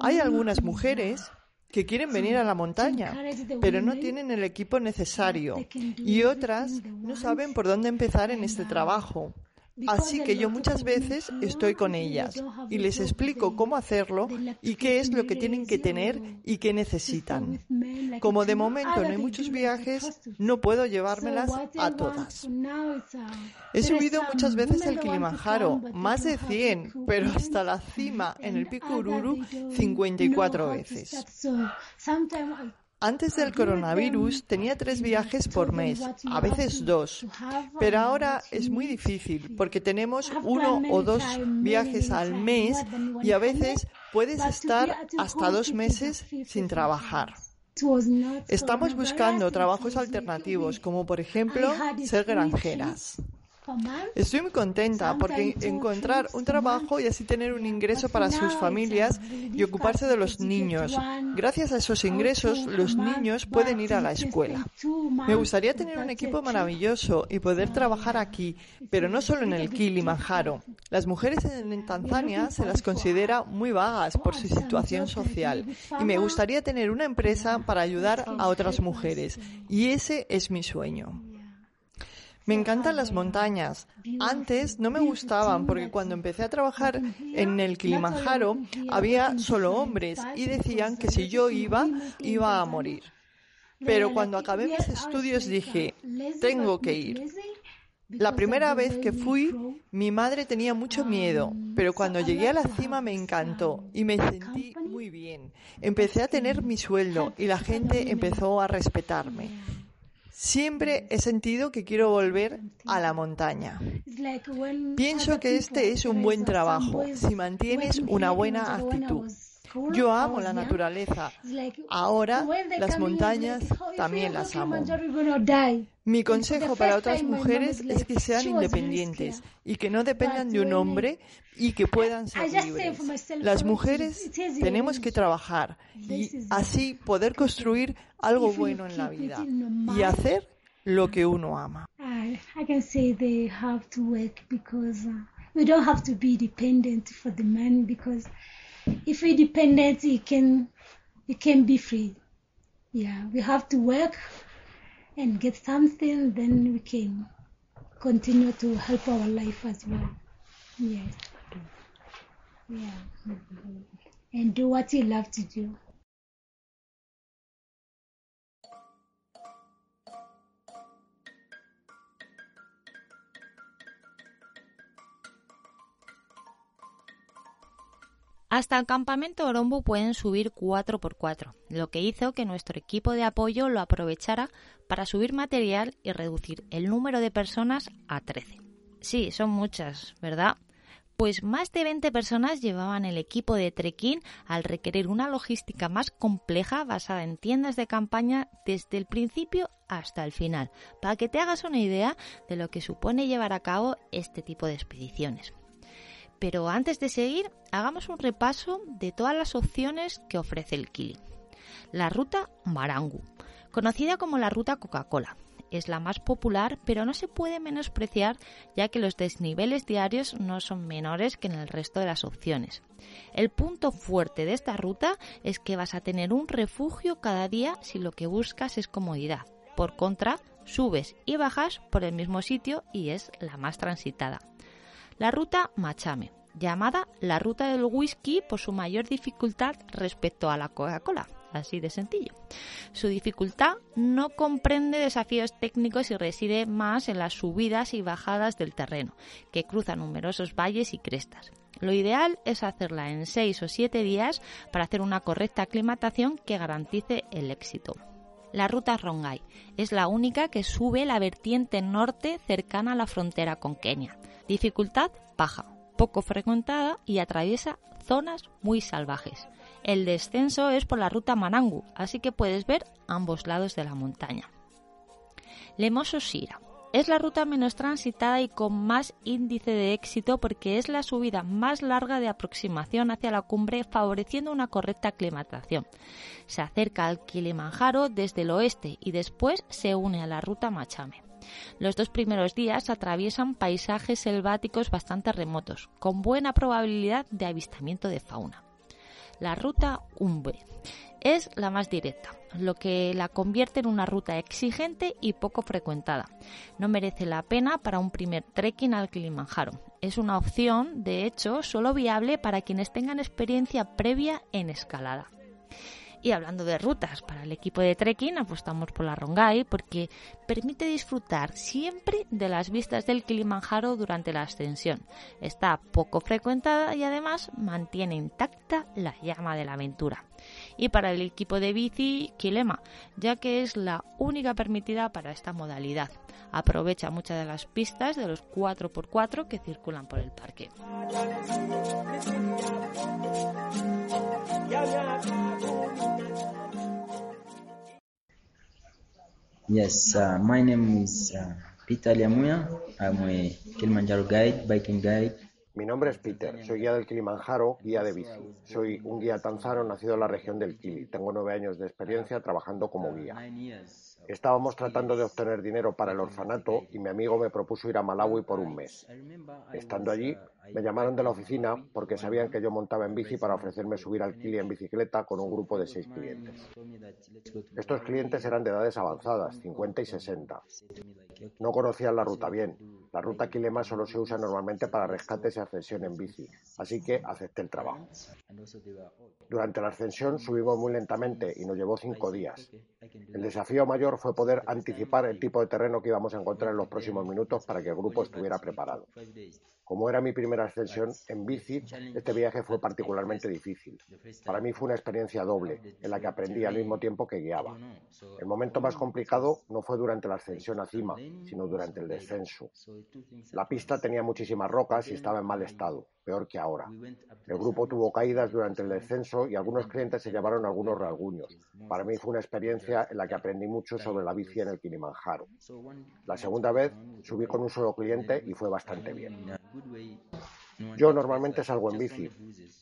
Hay algunas mujeres que quieren venir a la montaña, pero no tienen el equipo necesario. y otras no saben por dónde empezar en este trabajo. Así que yo muchas veces estoy con ellas y les explico cómo hacerlo y qué es lo que tienen que tener y qué necesitan. Como de momento no hay muchos viajes, no puedo llevármelas a todas. He subido muchas veces el Kilimanjaro, más de 100, pero hasta la cima, en el Pico Ururu, 54 veces. Antes del coronavirus tenía tres viajes por mes, a veces dos, pero ahora es muy difícil porque tenemos uno o dos viajes al mes y a veces puedes estar hasta dos meses sin trabajar. Estamos buscando trabajos alternativos, como por ejemplo ser granjeras. Estoy muy contenta porque encontrar un trabajo y así tener un ingreso para sus familias y ocuparse de los niños. Gracias a esos ingresos, los niños pueden ir a la escuela. Me gustaría tener un equipo maravilloso y poder trabajar aquí, pero no solo en el Kilimanjaro. Las mujeres en Tanzania se las considera muy vagas por su situación social y me gustaría tener una empresa para ayudar a otras mujeres. Y ese es mi sueño. Me encantan las montañas. Antes no me gustaban porque cuando empecé a trabajar en el Kilimanjaro había solo hombres y decían que si yo iba, iba a morir. Pero cuando acabé mis estudios dije, tengo que ir. La primera vez que fui, mi madre tenía mucho miedo, pero cuando llegué a la cima me encantó y me sentí muy bien. Empecé a tener mi sueldo y la gente empezó a respetarme. Siempre he sentido que quiero volver a la montaña. Pienso que este es un buen trabajo si mantienes una buena actitud. Yo amo la naturaleza. Ahora las montañas también las amo. Mi consejo para otras mujeres es que sean independientes y que no dependan de un hombre y que puedan ser libres. Las mujeres tenemos que trabajar y así poder construir algo bueno en la vida y hacer lo que uno ama. I can say they have to work because we don't have to be dependent for the man because if we're dependent, you can you can be free. Yeah, we have to work and get something, then we can continue to help our life as well. Yes. And do what you love to do. Hasta el campamento Orombo pueden subir 4x4, lo que hizo que nuestro equipo de apoyo lo aprovechara para subir material y reducir el número de personas a 13. Sí, son muchas, ¿verdad? Pues más de 20 personas llevaban el equipo de trekking al requerir una logística más compleja basada en tiendas de campaña desde el principio hasta el final, para que te hagas una idea de lo que supone llevar a cabo este tipo de expediciones. Pero antes de seguir, hagamos un repaso de todas las opciones que ofrece el Kili. La ruta Marangu, conocida como la ruta Coca-Cola, es la más popular, pero no se puede menospreciar ya que los desniveles diarios no son menores que en el resto de las opciones. El punto fuerte de esta ruta es que vas a tener un refugio cada día si lo que buscas es comodidad. Por contra, subes y bajas por el mismo sitio y es la más transitada. La ruta Machame, llamada la ruta del whisky por su mayor dificultad respecto a la Coca-Cola, así de sencillo. Su dificultad no comprende desafíos técnicos y reside más en las subidas y bajadas del terreno, que cruzan numerosos valles y crestas. Lo ideal es hacerla en 6 o 7 días para hacer una correcta aclimatación que garantice el éxito. La ruta Rongai es la única que sube la vertiente norte cercana a la frontera con Kenia. Dificultad baja, poco frecuentada y atraviesa zonas muy salvajes. El descenso es por la ruta Manangu, así que puedes ver ambos lados de la montaña. Lemoso Sira es la ruta menos transitada y con más índice de éxito porque es la subida más larga de aproximación hacia la cumbre favoreciendo una correcta aclimatación. Se acerca al Kilimanjaro desde el oeste y después se une a la ruta Machame. Los dos primeros días atraviesan paisajes selváticos bastante remotos, con buena probabilidad de avistamiento de fauna. La ruta Umbe es la más directa, lo que la convierte en una ruta exigente y poco frecuentada. No merece la pena para un primer trekking al Kilimanjaro. Es una opción, de hecho, solo viable para quienes tengan experiencia previa en escalada. Y hablando de rutas, para el equipo de trekking apostamos por la Rongai porque permite disfrutar siempre de las vistas del Kilimanjaro durante la ascensión. Está poco frecuentada y además mantiene intacta la llama de la aventura. Y para el equipo de bici, Kilema, ya que es la única permitida para esta modalidad. Aprovecha muchas de las pistas de los 4x4 que circulan por el parque. Yes, uh, my name is uh, Peter Liamuya. I'm a Kilimanjaro guide, biking guide. Mi nombre es Peter, soy guía del Kilimanjaro, guía de bici. Soy un guía tanzano nacido en la región del Kili. Tengo nueve años de experiencia trabajando como guía. Estábamos tratando de obtener dinero para el orfanato y mi amigo me propuso ir a Malawi por un mes. Estando allí, me llamaron de la oficina porque sabían que yo montaba en bici para ofrecerme subir al Kili en bicicleta con un grupo de seis clientes. Estos clientes eran de edades avanzadas, 50 y 60. No conocían la ruta bien. La ruta Kilema solo se usa normalmente para rescates y ascensión en bici, así que acepté el trabajo. Durante la ascensión subimos muy lentamente y nos llevó cinco días. El desafío mayor fue poder anticipar el tipo de terreno que íbamos a encontrar en los próximos minutos para que el grupo estuviera preparado. Como era mi primera ascensión en bici, este viaje fue particularmente difícil. Para mí fue una experiencia doble, en la que aprendí al mismo tiempo que guiaba. El momento más complicado no fue durante la ascensión a cima, sino durante el descenso. La pista tenía muchísimas rocas y estaba en mal estado, peor que ahora. El grupo tuvo caídas durante el descenso y algunos clientes se llevaron algunos rasguños. Para mí fue una experiencia en la que aprendí mucho sobre la bici en el Kilimanjaro. La segunda vez subí con un solo cliente y fue bastante bien. Yo normalmente salgo en bici,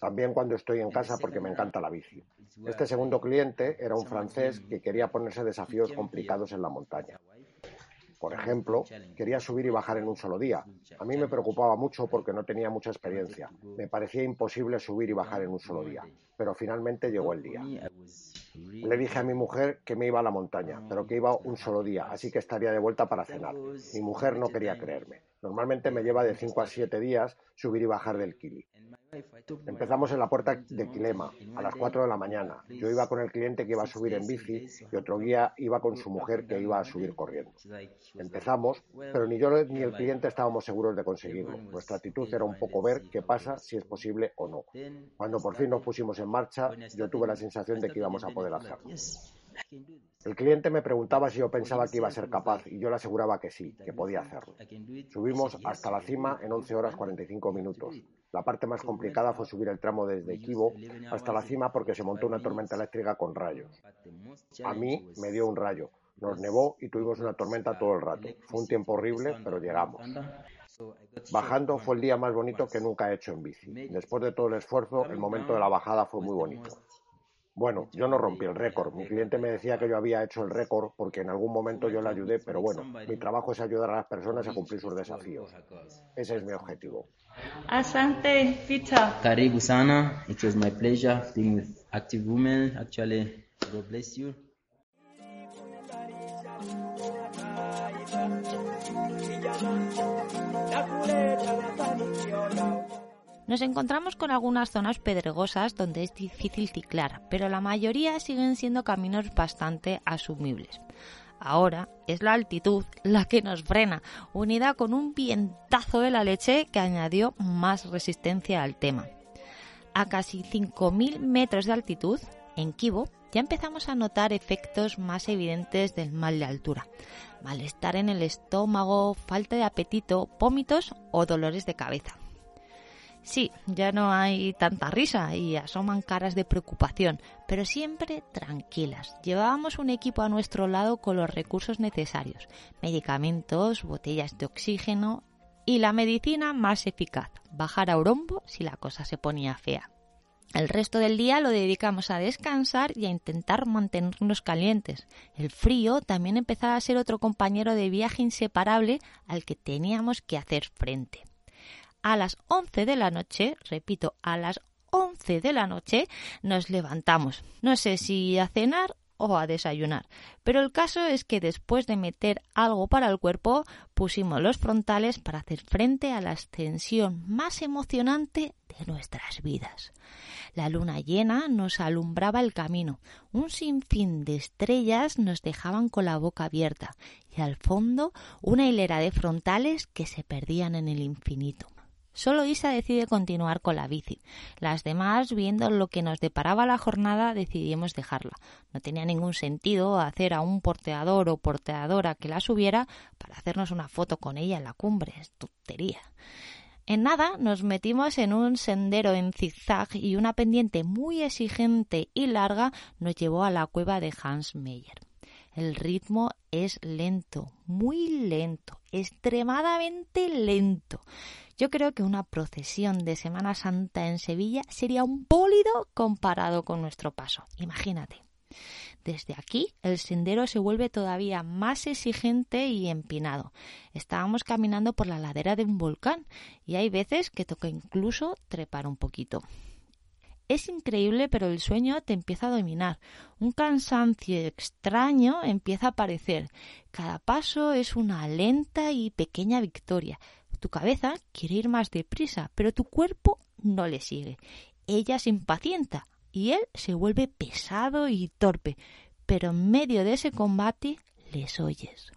también cuando estoy en casa porque me encanta la bici. Este segundo cliente era un francés que quería ponerse desafíos complicados en la montaña. Por ejemplo, quería subir y bajar en un solo día. A mí me preocupaba mucho porque no tenía mucha experiencia. Me parecía imposible subir y bajar en un solo día. Pero finalmente llegó el día. Le dije a mi mujer que me iba a la montaña, pero que iba un solo día, así que estaría de vuelta para cenar. Mi mujer no quería creerme. Normalmente me lleva de 5 a 7 días subir y bajar del Kili. Empezamos en la puerta de Quilema a las 4 de la mañana. Yo iba con el cliente que iba a subir en bici y otro guía iba con su mujer que iba a subir corriendo. Empezamos, pero ni yo ni el cliente estábamos seguros de conseguirlo. Nuestra actitud era un poco ver qué pasa, si es posible o no. Cuando por fin nos pusimos en marcha, yo tuve la sensación de que íbamos a poder hacerlo. El cliente me preguntaba si yo pensaba que iba a ser capaz y yo le aseguraba que sí, que podía hacerlo. Subimos hasta la cima en 11 horas 45 minutos. La parte más complicada fue subir el tramo desde Kibo hasta la cima porque se montó una tormenta eléctrica con rayos. A mí me dio un rayo, nos nevó y tuvimos una tormenta todo el rato. Fue un tiempo horrible, pero llegamos. Bajando fue el día más bonito que nunca he hecho en bici. Después de todo el esfuerzo, el momento de la bajada fue muy bonito. Bueno, yo no rompí el récord. Mi cliente me decía que yo había hecho el récord porque en algún momento yo le ayudé, pero bueno, mi trabajo es ayudar a las personas a cumplir sus desafíos. Ese es mi objetivo. Asante, Peter. Karibu sana. It was my pleasure being with Active Women. Actually, God bless you. Nos encontramos con algunas zonas pedregosas donde es difícil ciclar, pero la mayoría siguen siendo caminos bastante asumibles. Ahora es la altitud la que nos frena, unida con un vientazo de la leche que añadió más resistencia al tema. A casi 5.000 metros de altitud, en Kibo, ya empezamos a notar efectos más evidentes del mal de altura. Malestar en el estómago, falta de apetito, vómitos o dolores de cabeza. Sí, ya no hay tanta risa y asoman caras de preocupación, pero siempre tranquilas. Llevábamos un equipo a nuestro lado con los recursos necesarios, medicamentos, botellas de oxígeno y la medicina más eficaz, bajar a Urombo si la cosa se ponía fea. El resto del día lo dedicamos a descansar y a intentar mantenernos calientes. El frío también empezaba a ser otro compañero de viaje inseparable al que teníamos que hacer frente a las 11 de la noche, repito, a las 11 de la noche nos levantamos. No sé si a cenar o a desayunar. Pero el caso es que después de meter algo para el cuerpo, pusimos los frontales para hacer frente a la ascensión más emocionante de nuestras vidas. La luna llena nos alumbraba el camino, un sinfín de estrellas nos dejaban con la boca abierta y al fondo una hilera de frontales que se perdían en el infinito. Solo Isa decide continuar con la bici. Las demás, viendo lo que nos deparaba la jornada, decidimos dejarla. No tenía ningún sentido hacer a un porteador o porteadora que la subiera para hacernos una foto con ella en la cumbre. Es. En nada nos metimos en un sendero en zigzag y una pendiente muy exigente y larga nos llevó a la cueva de Hans Meyer. El ritmo es lento, muy lento, extremadamente lento. Yo creo que una procesión de Semana Santa en Sevilla sería un bólido comparado con nuestro paso. Imagínate. Desde aquí el sendero se vuelve todavía más exigente y empinado. Estábamos caminando por la ladera de un volcán y hay veces que toca incluso trepar un poquito. Es increíble, pero el sueño te empieza a dominar. Un cansancio extraño empieza a aparecer. Cada paso es una lenta y pequeña victoria. Tu cabeza quiere ir más deprisa, pero tu cuerpo no le sigue. Ella se impacienta y él se vuelve pesado y torpe, pero en medio de ese combate les oyes.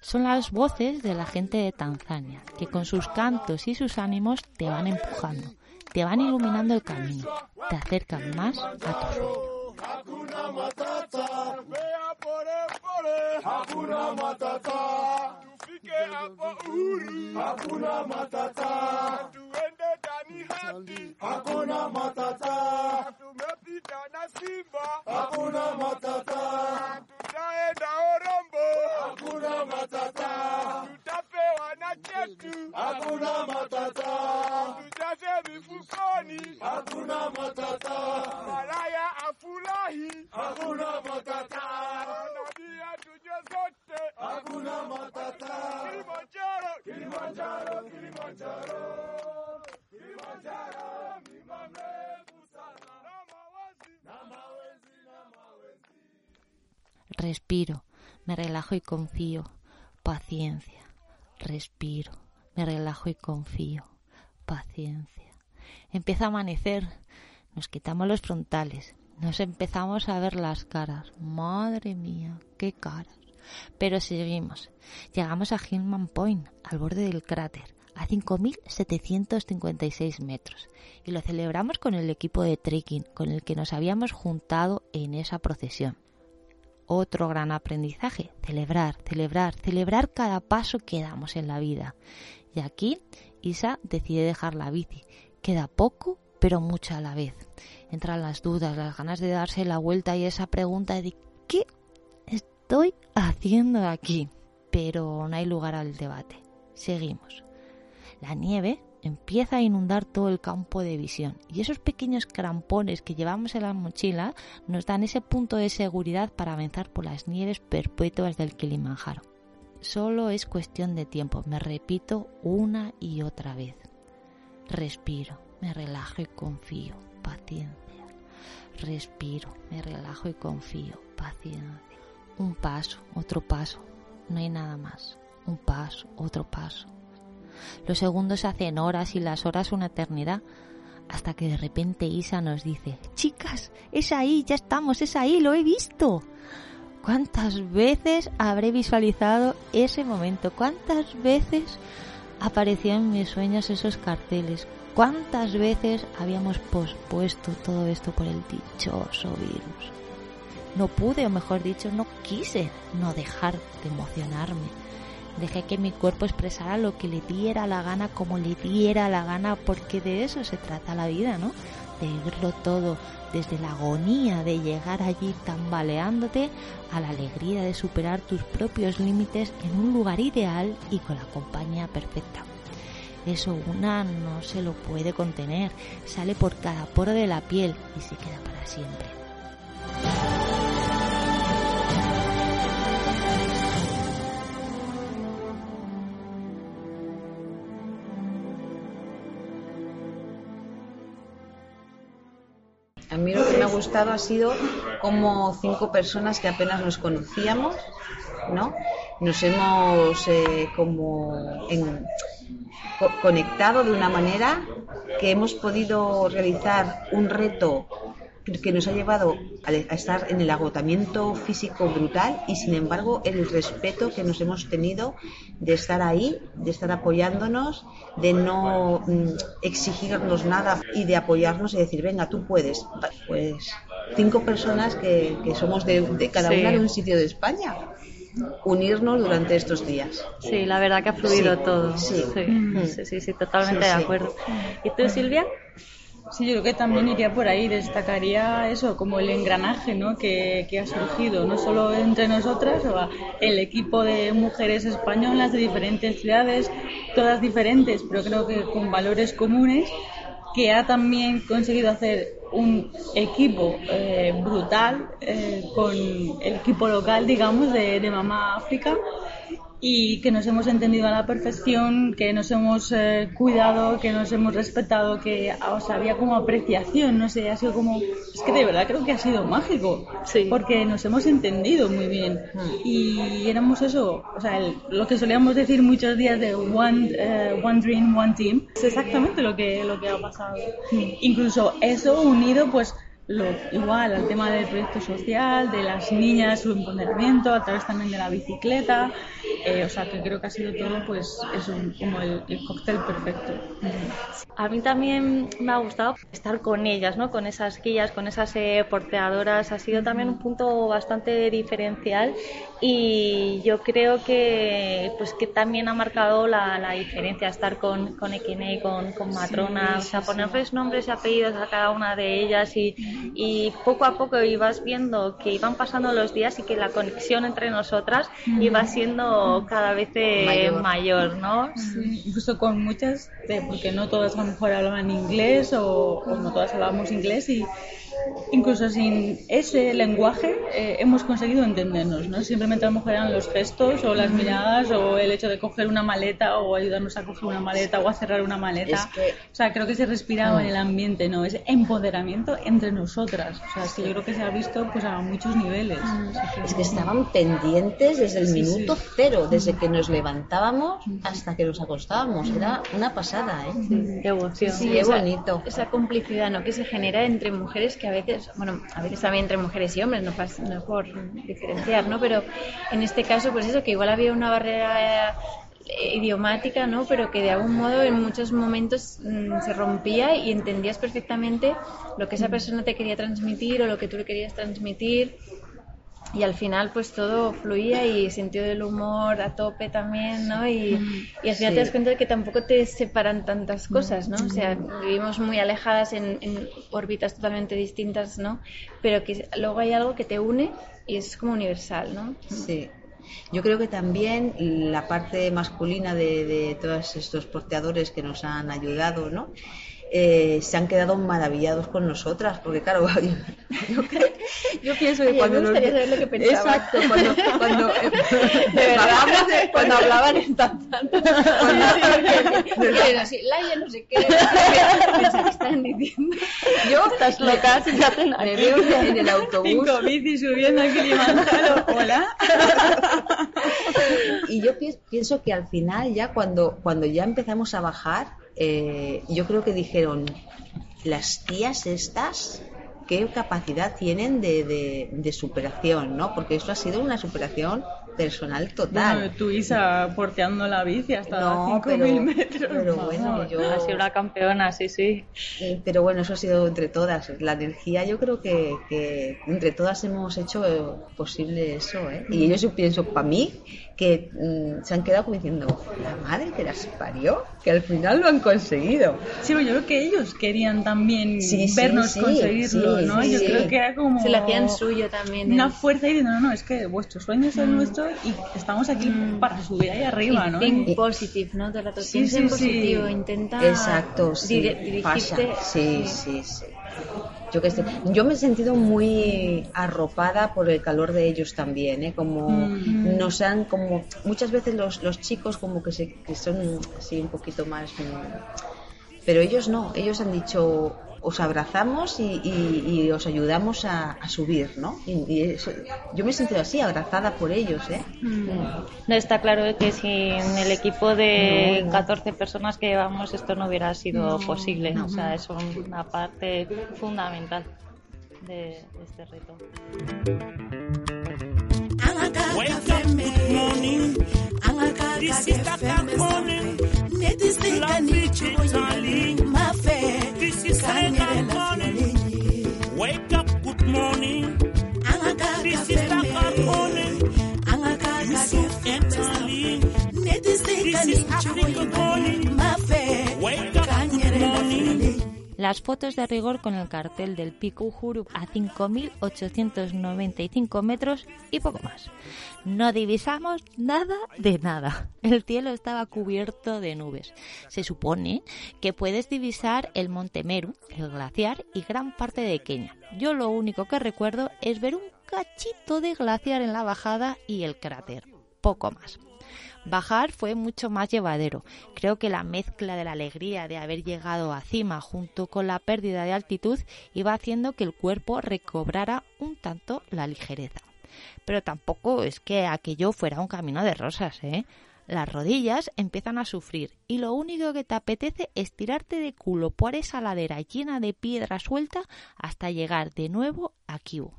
Son las voces de la gente de Tanzania, que con sus cantos y sus ánimos te van empujando, te van iluminando el camino, te acercan más a tu sueño. Hakuna matata, tembea pole pole, hakuna matata, tufike hapo uhuru, hakuna matata, tuende ndani haki, hakuna matata, tumepita na simba, hakuna matata, tutaenda Orombo, hakuna matata, tutapewa na chetu, hakuna matata, Respiro, me relajo y confío. Paciencia. Respiro, me relajo y confío. Paciencia. Empieza a amanecer. Nos quitamos los frontales. Nos empezamos a ver las caras. Madre mía, qué caras. Pero seguimos. Llegamos a Hillman Point, al borde del cráter, a 5.756 metros. Y lo celebramos con el equipo de trekking con el que nos habíamos juntado en esa procesión otro gran aprendizaje, celebrar, celebrar, celebrar cada paso que damos en la vida. Y aquí Isa decide dejar la bici. Queda poco, pero mucho a la vez. Entran las dudas, las ganas de darse la vuelta y esa pregunta de ¿qué estoy haciendo aquí? Pero no hay lugar al debate. Seguimos. La nieve empieza a inundar todo el campo de visión y esos pequeños crampones que llevamos en la mochila nos dan ese punto de seguridad para avanzar por las nieves perpetuas del Kilimanjaro. Solo es cuestión de tiempo, me repito una y otra vez. Respiro, me relajo y confío, paciencia. Respiro, me relajo y confío, paciencia. Un paso, otro paso, no hay nada más. Un paso, otro paso, los segundos se hacen horas y las horas una eternidad. Hasta que de repente Isa nos dice, chicas, es ahí, ya estamos, es ahí, lo he visto. ¿Cuántas veces habré visualizado ese momento? ¿Cuántas veces aparecían en mis sueños esos carteles? ¿Cuántas veces habíamos pospuesto todo esto por el dichoso virus? No pude, o mejor dicho, no quise no dejar de emocionarme Dejé que mi cuerpo expresara lo que le diera la gana, como le diera la gana, porque de eso se trata la vida, ¿no? De verlo todo, desde la agonía de llegar allí tambaleándote a la alegría de superar tus propios límites en un lugar ideal y con la compañía perfecta. Eso una no se lo puede contener, sale por cada poro de la piel y se queda para siempre. A mí lo que me ha gustado ha sido como cinco personas que apenas nos conocíamos, ¿no? Nos hemos eh, como conectado de una manera que hemos podido realizar un reto que nos ha llevado a estar en el agotamiento físico brutal y sin embargo el respeto que nos hemos tenido de estar ahí, de estar apoyándonos, de no mm, exigirnos nada y de apoyarnos y decir, venga, tú puedes. Pues cinco personas que, que somos de, de cada Sí. una de un sitio de España. Unirnos durante estos días. Sí, la verdad que ha fluido Sí, todo. sí. Sí, Mm. sí, sí, totalmente de acuerdo. ¿Y tú, Silvia? Sí, yo creo que también iría por ahí, destacaría eso, como el engranaje ¿no? que, que ha surgido, no solo entre nosotras, o el equipo de mujeres españolas de diferentes ciudades, todas diferentes, pero creo que con valores comunes, que ha también conseguido hacer un equipo eh, brutal eh, con el equipo local, digamos, de, de Mamá África y que nos hemos entendido a la perfección, que nos hemos eh, cuidado, que nos hemos respetado, que o sea, había como apreciación, no sé, ha sido como... Es que de verdad creo que ha sido mágico, porque nos hemos entendido muy bien. Y éramos eso, o sea, el- lo que solíamos decir muchos días de one, eh, one dream, one team, es exactamente lo que, lo que ha pasado. Incluso eso unido pues lo, igual al tema del proyecto social, de las niñas, su empoderamiento, a través también de la bicicleta, eh, o sea que creo que ha sido todo pues es un- como el, el cóctel perfecto. A mí también me ha gustado estar con ellas, ¿no? Con esas guías, con esas eh, porteadoras. Ha sido también un punto bastante diferencial y yo creo que pues que también ha marcado la, la diferencia estar con, con Ekene, con, con Matrona, Sí, o sea, sí, ponerles nombres y apellidos a cada una de ellas y, y poco a poco ibas viendo que iban pasando los días y que la conexión entre nosotras iba siendo cada vez eh, Mayor. mayor, ¿no? Sí, incluso con muchas, porque no todas a lo mejor hablaban inglés o, o no todas hablábamos inglés y incluso sin ese lenguaje eh, hemos conseguido entendernos, ¿no? Simplemente a lo mejor eran los gestos o las miradas o el hecho de coger una maleta o ayudarnos a coger una maleta o a cerrar una maleta. Es que- O sea, creo que se respiraba Mm. en el ambiente, ¿no? Ese empoderamiento entre nosotras. O sea, es que yo creo que se ha visto pues a muchos niveles. Mm. Es que estaban pendientes desde el Sí, sí. minuto cero, desde que nos levantábamos hasta que nos acostábamos. Era una pasada, ¿eh? Qué emoción. Sí, Qué esa- bonito. Esa complicidad ¿no? que se genera entre mujeres que a veces, bueno, a veces también entre mujeres y hombres, no, pas- no es por diferenciar, ¿no? Pero en este caso, pues eso, que igual había una barrera eh, idiomática, ¿no? Pero que de algún modo en muchos momentos mm, se rompía y entendías perfectamente lo que esa persona te quería transmitir o lo que tú le querías transmitir. Y al final pues todo fluía y sentido del humor a tope también, ¿no? Y, y al final Sí. te das cuenta de que tampoco te separan tantas cosas, ¿no? O sea, vivimos muy alejadas en, en órbitas totalmente distintas, ¿no? Pero que luego hay algo que te une y es como universal, ¿no? Sí. Yo creo que también la parte masculina de, de todos estos porteadores que nos han ayudado, ¿no? Eh, se han quedado maravillados con nosotras, porque claro, yo, yo creo- yo pienso que cuando me gustaría nos- saber lo que pensaban. Exacto, cuando, cuando, De verdad, de- cuando hablaban en tan Laia no sé qué, diciendo. Yo Estás loca, me veo en el autobús Cinco bicis subiendo a Kilimanjaro. Hola. y yo pi- pienso que al final ya cuando cuando ya empezamos a bajar eh, yo creo que dijeron las tías estas qué capacidad tienen de, de- de superación no porque esto ha sido una superación personal total Bueno, tú Isa porteando la bici hasta No, 5.000 pero- metros. pero bueno, yo- Ha sido una campeona, sí, sí. Eh, pero bueno eso ha sido entre todas la energía yo creo que, que entre todas hemos hecho posible eso ¿eh? y yo yo pienso para mí que mm, se han quedado como diciendo la madre que las parió que al final lo han conseguido Sí, pero yo creo que ellos querían también Sí, vernos sí, conseguirlo, sí, ¿no? sí, yo sí. creo que era como Se lo hacían suyo también. una el- fuerza y diciendo, no, no, es que vuestro sueño es el nuestro y estamos aquí para subir ahí arriba, y ¿no? think Y- positive, ¿no? Todo el rato Sí, piensa sí, en sí. positivo, intenta Exacto, sí, dire- dirigirte. pasa. Sí, sí, sí. Yo, que sé, yo me he sentido muy arropada por el calor de ellos también, ¿eh? Como Mm. nos han, como muchas veces los, los chicos como que, se, que son así un poquito más... mm, Pero ellos no, ellos han dicho, os abrazamos y, y- y os ayudamos a, a subir, ¿no? Y, y eso- yo me he sentido así, abrazada por ellos, ¿eh? No está claro que sin el equipo de No, no. 14 personas que llevamos esto no hubiera sido No, posible. no. O sea, es una parte fundamental de, de este reto. Wake up, good morning. This is the morning. Lovely Italy. This is the morning. Wake up, good morning. This is the morning. Yusuf Italy. This is Africa morning. Wake up, good morning. Las fotos de rigor con el cartel del Pico Uhuru a 5.895 metros y poco más. No divisamos nada de nada. El cielo estaba cubierto de nubes. Se supone que puedes divisar el Monte Meru, el glaciar y gran parte de Kenia. Yo lo único que recuerdo es ver un cachito de glaciar en la bajada y el cráter. Poco más. Bajar fue mucho más llevadero. Creo que la mezcla de la alegría de haber llegado a cima junto con la pérdida de altitud iba haciendo que el cuerpo recobrara un tanto la ligereza. Pero tampoco es que aquello fuera un camino de rosas, ¿eh? Las rodillas empiezan a sufrir y lo único que te apetece es tirarte de culo por esa ladera llena de piedra suelta hasta llegar de nuevo a Kibu.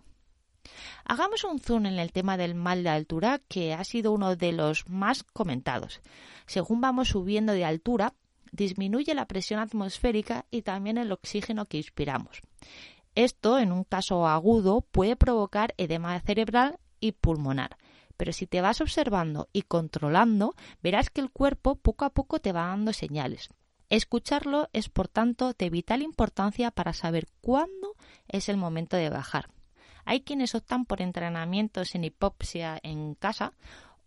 Hagamos un zoom en el tema del mal de altura, que ha sido uno de los más comentados. Según vamos subiendo de altura, disminuye la presión atmosférica y también el oxígeno que inspiramos. Esto, en un caso agudo, puede provocar edema cerebral y pulmonar. Pero si te vas observando y controlando, verás que el cuerpo poco a poco te va dando señales. Escucharlo es, por tanto, de vital importancia para saber cuándo es el momento de bajar. Hay quienes optan por entrenamientos en hipoxia en casa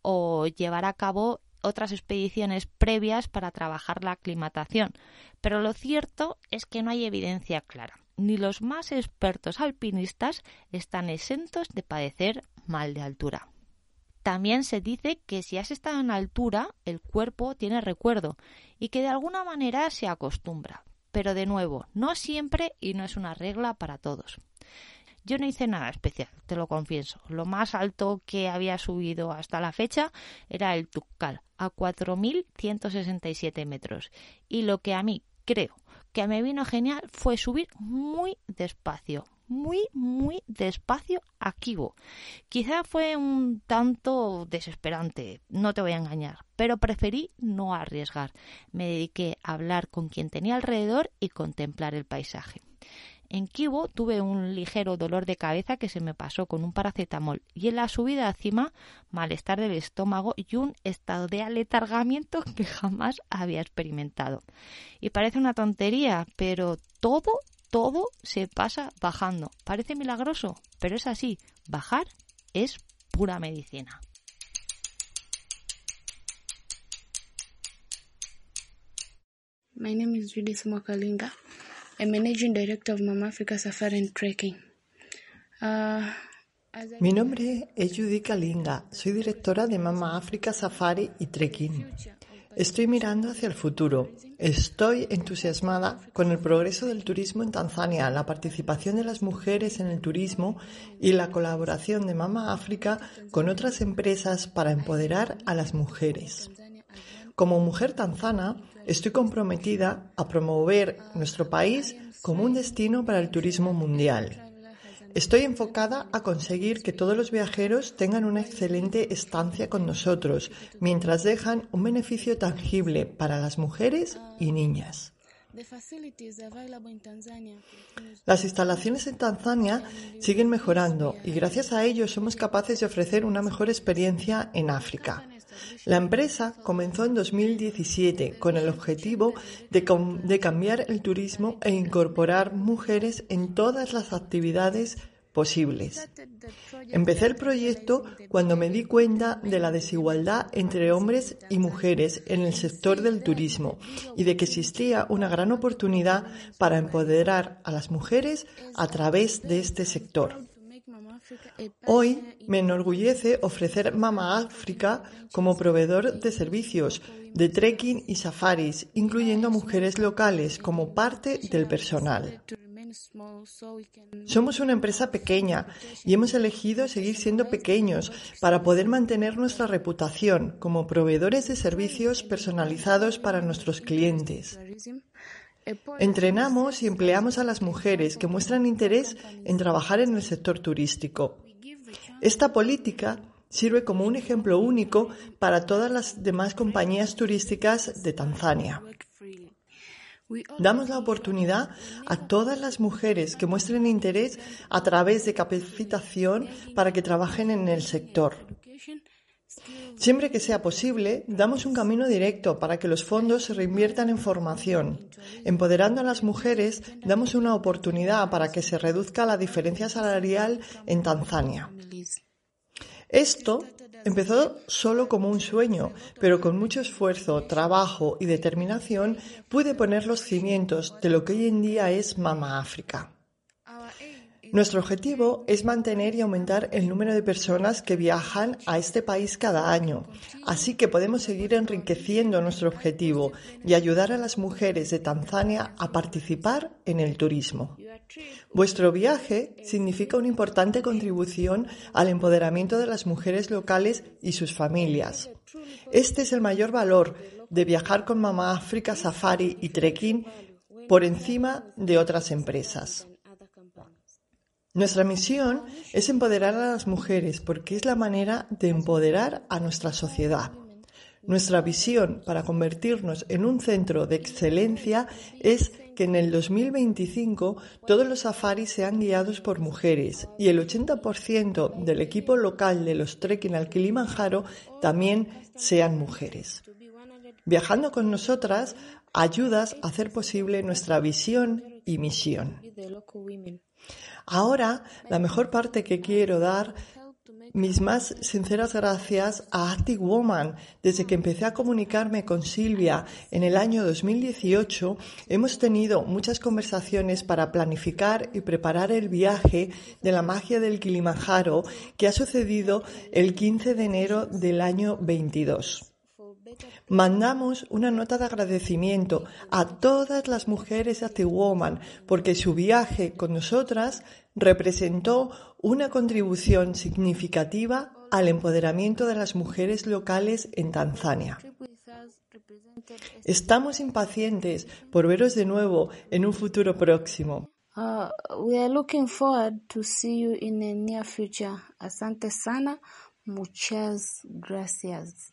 o llevar a cabo otras expediciones previas para trabajar la aclimatación, pero lo cierto es que no hay evidencia clara. Ni los más expertos alpinistas están exentos de padecer mal de altura. También se dice que si has estado en altura, el cuerpo tiene recuerdo y que de alguna manera se acostumbra. Pero de nuevo, no siempre y no es una regla para todos. Yo no hice nada especial, te lo confieso. Lo más alto que había subido hasta la fecha era el Tukal, a 4.167 metros. Y lo que a mí creo que me vino genial fue subir muy despacio, muy, muy despacio a Kibo. Quizá fue un tanto desesperante, no te voy a engañar, pero preferí no arriesgar. Me dediqué a hablar con quien tenía alrededor y contemplar el paisaje. En Kibo tuve un ligero dolor de cabeza que se me pasó con un paracetamol y en la subida a cima malestar del estómago y un estado de aletargamiento que jamás había experimentado. Y parece una tontería, pero todo, todo se pasa bajando. Parece milagroso, pero es así. Bajar es pura medicina. My name is Judith Mwakalinga. I'm Managing Director of Mama Africa Safari and Trekking. Uh, as I- Mi nombre es Judy Kalinga, soy directora de Mama África Safari y Trekking. Estoy mirando hacia el futuro. Estoy entusiasmada con el progreso del turismo en Tanzania, la participación de las mujeres en el turismo y la colaboración de Mama África con otras empresas para empoderar a las mujeres. Como mujer tanzana, estoy comprometida a promover nuestro país como un destino para el turismo mundial. Estoy enfocada a conseguir que todos los viajeros tengan una excelente estancia con nosotros, mientras dejan un beneficio tangible para las mujeres y niñas. Las instalaciones en Tanzania siguen mejorando y gracias a ello somos capaces de ofrecer una mejor experiencia en África. La empresa comenzó en 2017 con el objetivo de, cambiar el turismo e incorporar mujeres en todas las actividades posibles. Empecé el proyecto cuando me di cuenta de la desigualdad entre hombres y mujeres en el sector del turismo y de que existía una gran oportunidad para empoderar a las mujeres a través de este sector. Hoy me enorgullece ofrecer Mama África como proveedor de servicios de trekking y safaris, incluyendo a mujeres locales como parte del personal. Somos una empresa pequeña y hemos elegido seguir siendo pequeños para poder mantener nuestra reputación como proveedores de servicios personalizados para nuestros clientes. Entrenamos y empleamos a las mujeres que muestran interés en trabajar en el sector turístico. Esta política sirve como un ejemplo único para todas las demás compañías turísticas de Tanzania. Damos la oportunidad a todas las mujeres que muestren interés a través de capacitación para que trabajen en el sector. Siempre que sea posible, damos un camino directo para que los fondos se reinviertan en formación. Empoderando a las mujeres, damos una oportunidad para que se reduzca la diferencia salarial en Tanzania. Esto empezó solo como un sueño, pero con mucho esfuerzo, trabajo y determinación pude poner los cimientos de lo que hoy en día es Mama África. Nuestro objetivo es mantener y aumentar el número de personas que viajan a este país cada año, así que podemos seguir enriqueciendo nuestro objetivo y ayudar a las mujeres de Tanzania a participar en el turismo. Vuestro viaje significa una importante contribución al empoderamiento de las mujeres locales y sus familias. Este es el mayor valor de viajar con Mamá África Safari y Trekking por encima de otras empresas. Nuestra misión es empoderar a las mujeres porque es la manera de empoderar a nuestra sociedad. Nuestra visión para convertirnos en un centro de excelencia es que en el 2025 todos los safaris sean guiados por mujeres y el 80% del equipo local de los trekking al Kilimanjaro también sean mujeres. Viajando con nosotras ayudas a hacer posible nuestra visión y misión. Ahora, la mejor parte que quiero dar mis más sinceras gracias a Arctic Woman. Desde que empecé a comunicarme con Silvia en el año 2018, hemos tenido muchas conversaciones para planificar y preparar el viaje de la magia del Kilimanjaro que ha sucedido el 15 de enero del año 22. Mandamos una nota de agradecimiento a todas las mujeres de Woman porque su viaje con nosotras representó una contribución significativa al empoderamiento de las mujeres locales en Tanzania. Estamos impacientes por veros de nuevo en un futuro próximo. Uh, we are looking forward to see you in the near future. Asante sana. Muchas gracias.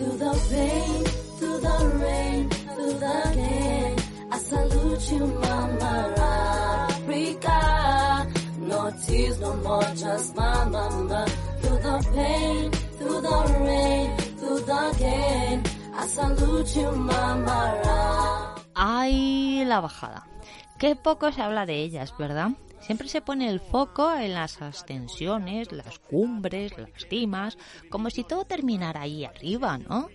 Through the pain, through the rain, through the gain, I salute you, Mama Africa. No tears, no more, just my mama. Through the pain, Ay, la bajada. Qué poco se habla de ellas, ¿verdad? Siempre se pone el foco en las ascensiones, las cumbres, las cimas, como si todo terminara ahí arriba, ¿no?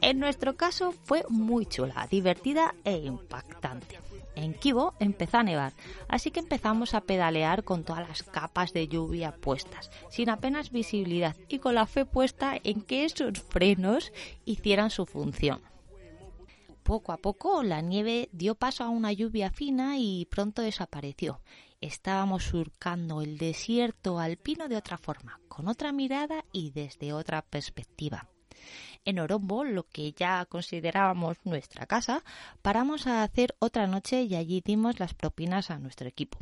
En nuestro caso fue muy chula, divertida e impactante. En Kibo empezó a nevar, así que empezamos a pedalear con todas las capas de lluvia puestas, sin apenas visibilidad y con la fe puesta en que esos frenos hicieran su función. Poco a poco la nieve dio paso a una lluvia fina y pronto desapareció. Estábamos surcando el desierto alpino de otra forma, con otra mirada y desde otra perspectiva. En Orombo, lo que ya considerábamos nuestra casa, paramos a hacer otra noche y allí dimos las propinas a nuestro equipo.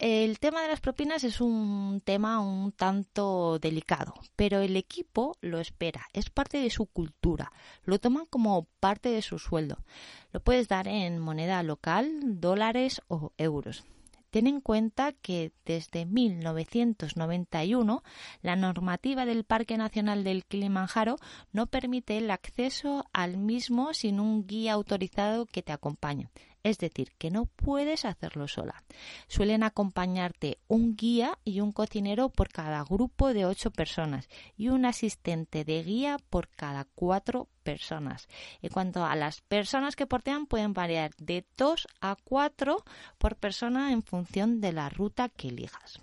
El tema de las propinas es un tema un tanto delicado, pero el equipo lo espera, es parte de su cultura, lo toman como parte de su sueldo. Lo puedes dar en moneda local, dólares o euros. Ten en cuenta que desde 1991 la normativa del Parque Nacional del Kilimanjaro no permite el acceso al mismo sin un guía autorizado que te acompañe. Es decir, que no puedes hacerlo sola. Suelen acompañarte un guía y un cocinero por cada grupo de ocho personas y un asistente de guía por cada cuatro personas. En cuanto a las personas que portean, pueden variar de dos a cuatro por persona en función de la ruta que elijas.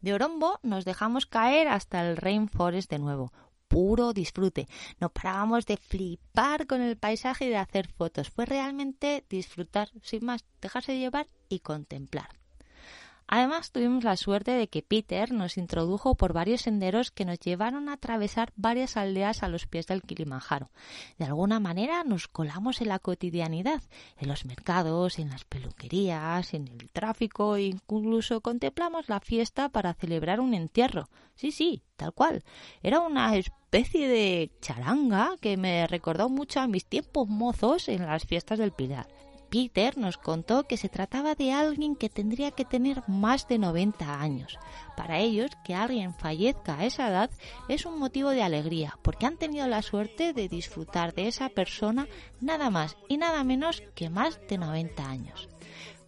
De Orombo nos dejamos caer hasta el Rainforest de nuevo, puro disfrute. No parábamos de flipar con el paisaje y de hacer fotos. Fue realmente disfrutar, sin más, dejarse llevar y contemplar. Además, tuvimos la suerte de que Peter nos introdujo por varios senderos que nos llevaron a atravesar varias aldeas a los pies del Kilimanjaro. De alguna manera nos colamos en la cotidianidad, en los mercados, en las peluquerías, en el tráfico e incluso contemplamos la fiesta para celebrar un entierro. Sí, sí, tal cual. Era una especie de charanga que me recordó mucho a mis tiempos mozos en las fiestas del Pilar. Peter nos contó que se trataba de alguien que tendría que tener más de 90 años. Para ellos, que alguien fallezca a esa edad es un motivo de alegría, porque han tenido la suerte de disfrutar de esa persona nada más y nada menos que más de 90 años.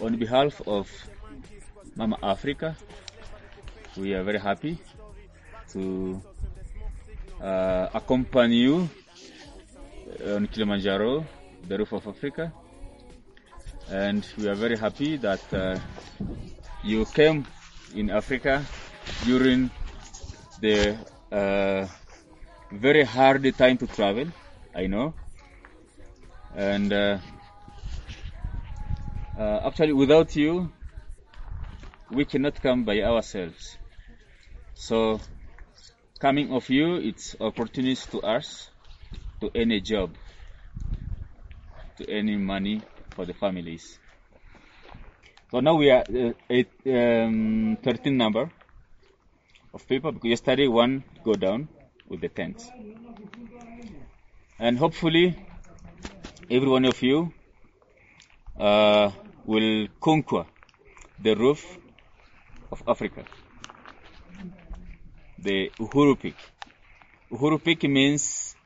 On behalf of Mama Africa, we are very happy to uh, accompany you on Kilimanjaro, the roof of Africa. And we are very happy that uh, you came in Africa during the uh, very hard time to travel, I know. And uh, actually, without you, we cannot come by ourselves. So, coming of you, it's opportunities to us, to any job, to any money for the families. So now we are uh, eight, um, 13 number of people because yesterday one go down with the tents. And hopefully every one of you uh, will conquer the roof of Africa, the Uhuru Peak. Uhuru Peak means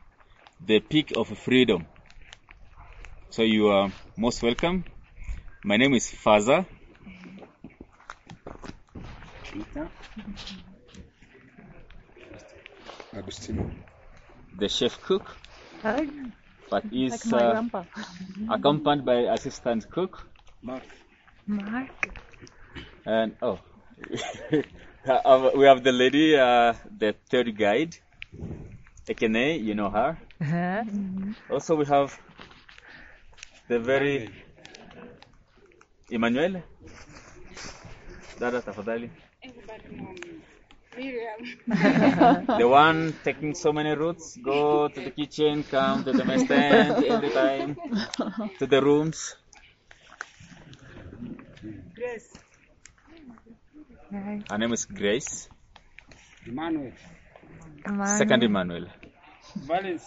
the peak of freedom. So you are most welcome. My name is Faza. Agustino. the chef cook, but is Like uh, accompanied by assistant cook Mark. Mark. and oh, uh, we have the lady, uh, the third guide, Ekene, you know her. Uh-huh. Also, we have the very Emmanuel. Dada, tafadhali. the one taking so many routes, go to the kitchen, come to the mess stand every time, to the rooms. Grace. Her name is Grace. Emmanuel. Second Emmanuel. Valens.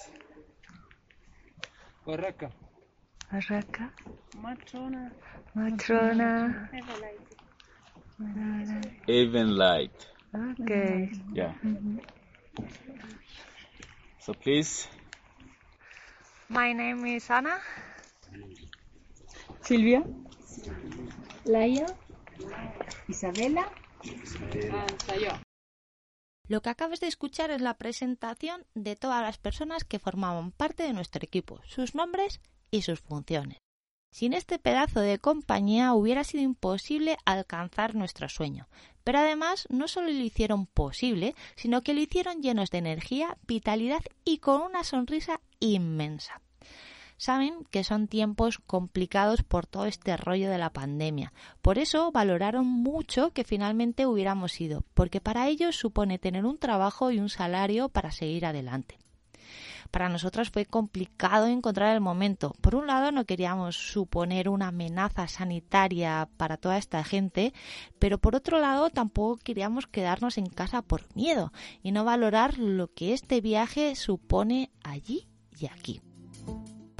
Baraka. Baraka. Matrona. Matrona. Even light. Okay. Yeah. Mm-hmm. So please, My name is Anna. Mm. Silvia. Laia. Isabela. Lo que acabas de escuchar es la presentación de todas las personas que formaban parte de nuestro equipo, sus nombres y sus funciones. Sin este pedazo de compañía hubiera sido imposible alcanzar nuestro sueño, pero además no solo lo hicieron posible, sino que lo hicieron llenos de energía, vitalidad y con una sonrisa inmensa. Saben que son tiempos complicados por todo este rollo de la pandemia. Por eso valoraron mucho que finalmente hubiéramos ido, porque para ellos supone tener un trabajo y un salario para seguir adelante. Para nosotras fue complicado encontrar el momento. Por un lado, no queríamos suponer una amenaza sanitaria para toda esta gente, pero por otro lado, tampoco queríamos quedarnos en casa por miedo y no valorar lo que este viaje supone allí y aquí.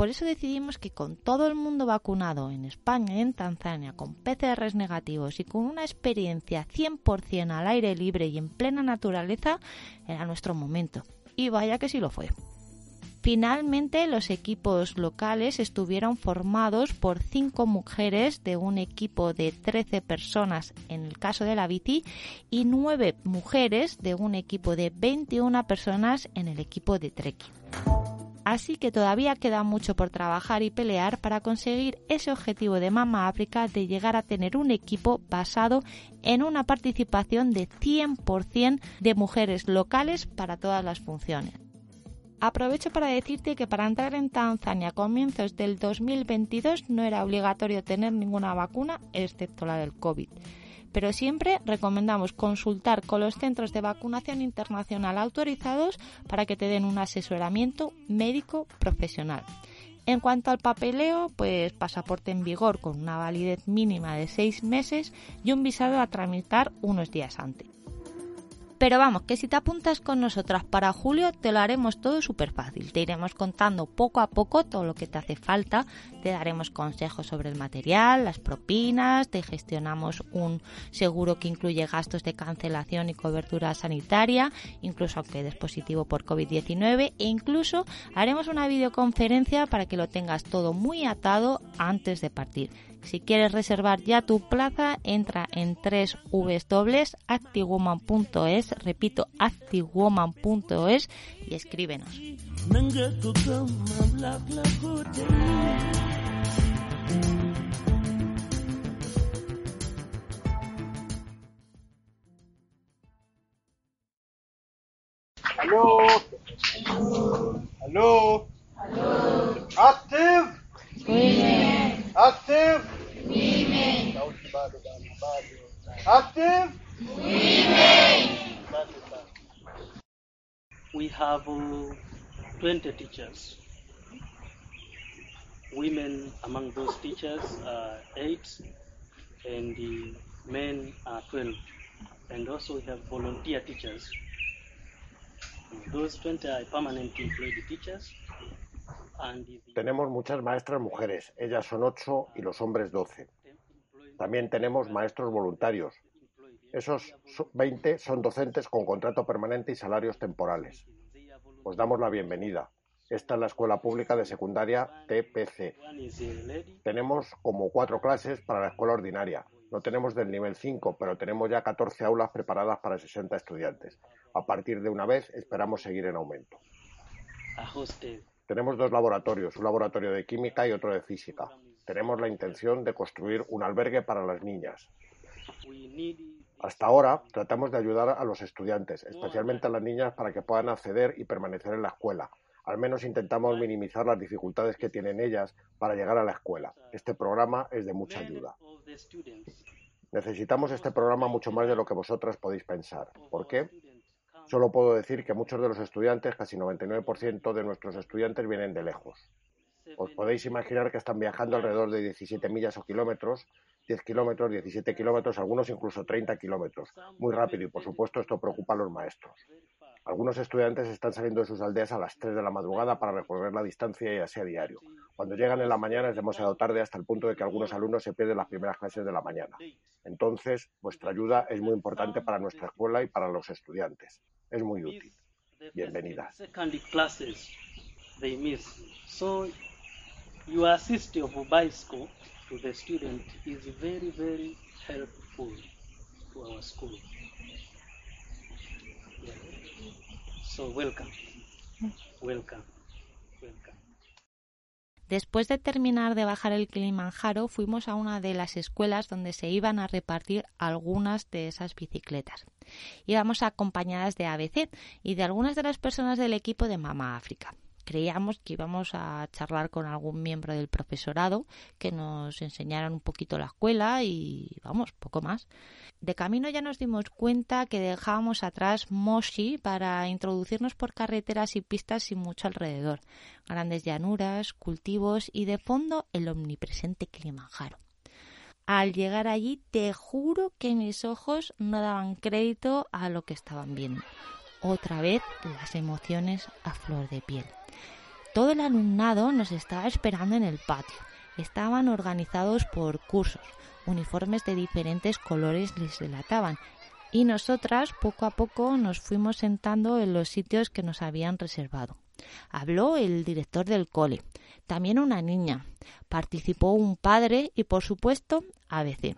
Por eso decidimos que con todo el mundo vacunado en España y en Tanzania, con PCRs negativos y con una experiencia 100% al aire libre y en plena naturaleza, era nuestro momento. Y vaya que sí lo fue. Finalmente, los equipos locales estuvieron formados por cinco mujeres de un equipo de 13 personas en el caso de la bici y nueve mujeres de un equipo de 21 personas en el equipo de trekking. Así que todavía queda mucho por trabajar y pelear para conseguir ese objetivo de Mama África de llegar a tener un equipo basado en una participación de 100% de mujeres locales para todas las funciones. Aprovecho para decirte que para entrar en Tanzania a comienzos del 2022 no era obligatorio tener ninguna vacuna excepto la del COVID pero siempre recomendamos consultar con los centros de vacunación internacional autorizados para que te den un asesoramiento médico profesional. En cuanto al papeleo, pues pasaporte en vigor con una validez mínima de seis meses y un visado a tramitar unos días antes. Pero vamos, que si te apuntas con nosotras para julio, te lo haremos todo súper fácil. Te iremos contando poco a poco todo lo que te hace falta. Te daremos consejos sobre el material, las propinas, te gestionamos un seguro que incluye gastos de cancelación y cobertura sanitaria, incluso aunque des positivo por COVID-19, e incluso haremos una videoconferencia para que lo tengas todo muy atado antes de partir. Si quieres reservar ya tu plaza, entra en www.actiwoman.es, repito, actiwoman.es y escríbenos. Hello? Hello? Active? Active? Active? We have uh, 20 teachers. Women among those teachers are 8 and the men are 12. And also we have volunteer teachers. Those 20 are permanently employed teachers. Tenemos muchas maestras mujeres, ellas son 8 y los hombres 12. También tenemos maestros voluntarios. Esos so- 20 son docentes con contrato permanente y salarios temporales. Os damos la bienvenida. Esta es la Escuela Pública de Secundaria TPC. Tenemos como cuatro clases para la escuela ordinaria. No tenemos del nivel 5, pero tenemos ya 14 aulas preparadas para 60 estudiantes. A partir de una vez esperamos seguir en aumento. a hostel. Tenemos dos laboratorios, un laboratorio de química y otro de física. Tenemos la intención de construir un albergue para las niñas. Hasta ahora tratamos de ayudar a los estudiantes, especialmente a las niñas, para que puedan acceder y permanecer en la escuela. Al menos intentamos minimizar las dificultades que tienen ellas para llegar a la escuela. Este programa es de mucha ayuda. Necesitamos este programa mucho más de lo que vosotras podéis pensar. ¿Por qué? Solo puedo decir que muchos de los estudiantes, casi 99% de nuestros estudiantes vienen de lejos. Os podéis imaginar que están viajando alrededor de 17 millas o kilómetros, 10 kilómetros, 17 kilómetros, algunos incluso 30 kilómetros. Muy rápido y por supuesto esto preocupa a los maestros. Algunos estudiantes están saliendo de sus aldeas a las 3 de la madrugada para recorrer la distancia y así a diario. Cuando llegan en la mañana es demasiado tarde hasta el punto de que algunos alumnos se pierden las primeras clases de la mañana. Entonces, vuestra ayuda es muy importante para nuestra escuela y para los estudiantes. Es muy útil. Yeah. So welcome. Welcome. Welcome. Después de terminar de bajar el Kilimanjaro, fuimos a una de las escuelas donde se iban a repartir algunas de esas bicicletas. Íbamos acompañadas de ABC y de algunas de las personas del equipo de Mama África. Creíamos que íbamos a charlar con algún miembro del profesorado que nos enseñaran un poquito la escuela y vamos, poco más. De camino ya nos dimos cuenta que dejábamos atrás Moshi para introducirnos por carreteras y pistas sin mucho alrededor, grandes llanuras, cultivos y de fondo el omnipresente Kilimanjaro. Al llegar allí te juro que mis ojos no daban crédito a lo que estaban viendo. Otra vez las emociones a flor de piel. Todo el alumnado nos estaba esperando en el patio. Estaban organizados por cursos. Uniformes de diferentes colores les delataban. Y nosotras poco a poco nos fuimos sentando en los sitios que nos habían reservado. Habló el director del cole, también una niña. Participó un padre y, por supuesto, ABC.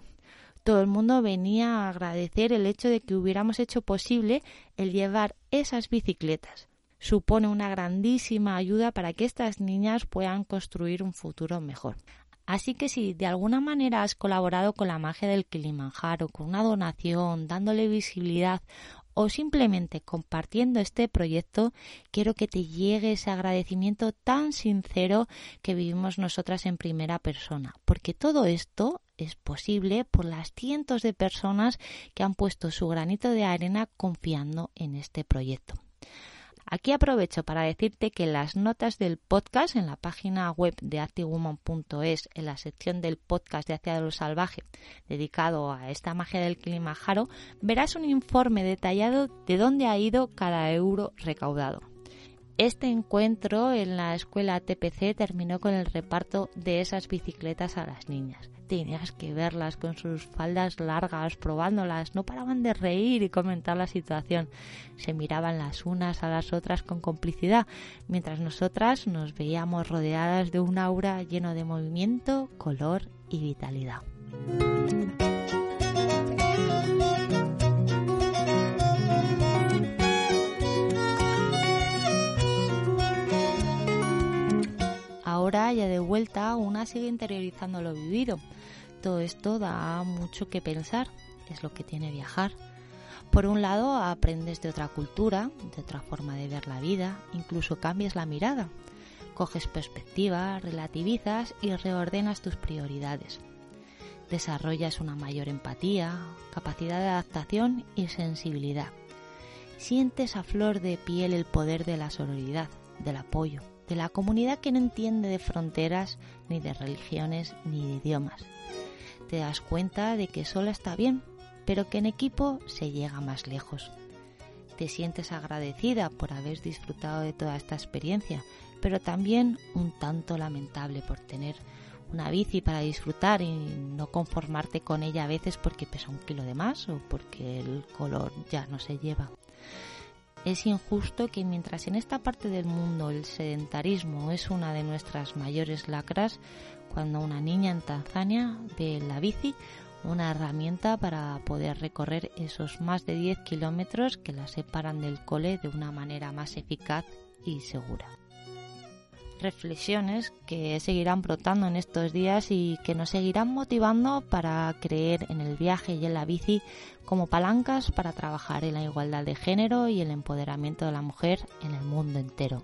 Todo el mundo venía a agradecer el hecho de que hubiéramos hecho posible el llevar esas bicicletas supone una grandísima ayuda para que estas niñas puedan construir un futuro mejor. Así que si de alguna manera has colaborado con la magia del Kilimanjaro, con una donación, dándole visibilidad o simplemente compartiendo este proyecto, quiero que te llegue ese agradecimiento tan sincero que vivimos nosotras en primera persona, porque todo esto es posible por las cientos de personas que han puesto su granito de arena confiando en este proyecto. Aquí aprovecho para decirte que las notas del podcast en la página web de activewoman.es, en la sección del podcast de Hacia lo Salvaje, dedicado a esta magia del clima jaro, verás un informe detallado de dónde ha ido cada euro recaudado. Este encuentro en la escuela TPC terminó con el reparto de esas bicicletas a las niñas. Tenías que verlas con sus faldas largas, probándolas, no paraban de reír y comentar la situación. Se miraban las unas a las otras con complicidad, mientras nosotras nos veíamos rodeadas de un aura lleno de movimiento, color y vitalidad. Ahora, ya de vuelta, una sigue interiorizando lo vivido. Todo esto da mucho que pensar, es lo que tiene viajar. Por un lado, aprendes de otra cultura, de otra forma de ver la vida, incluso cambias la mirada. Coges perspectiva, relativizas y reordenas tus prioridades. Desarrollas una mayor empatía, capacidad de adaptación y sensibilidad. Sientes a flor de piel el poder de la sororidad, del apoyo, de la comunidad que no entiende de fronteras, ni de religiones, ni de idiomas. Te das cuenta de que sola está bien, pero que en equipo se llega más lejos. Te sientes agradecida por haber disfrutado de toda esta experiencia, pero también un tanto lamentable por tener una bici para disfrutar y no conformarte con ella a veces porque pesa un kilo de más o porque el color ya no se lleva. Es injusto que mientras en esta parte del mundo el sedentarismo es una de nuestras mayores lacras, cuando una niña en Tanzania ve la bici una herramienta para poder recorrer esos más de 10 kilómetros que la separan del cole de una manera más eficaz y segura reflexiones que seguirán brotando en estos días y que nos seguirán motivando para creer en el viaje y en la bici como palancas para trabajar en la igualdad de género y el empoderamiento de la mujer en el mundo entero.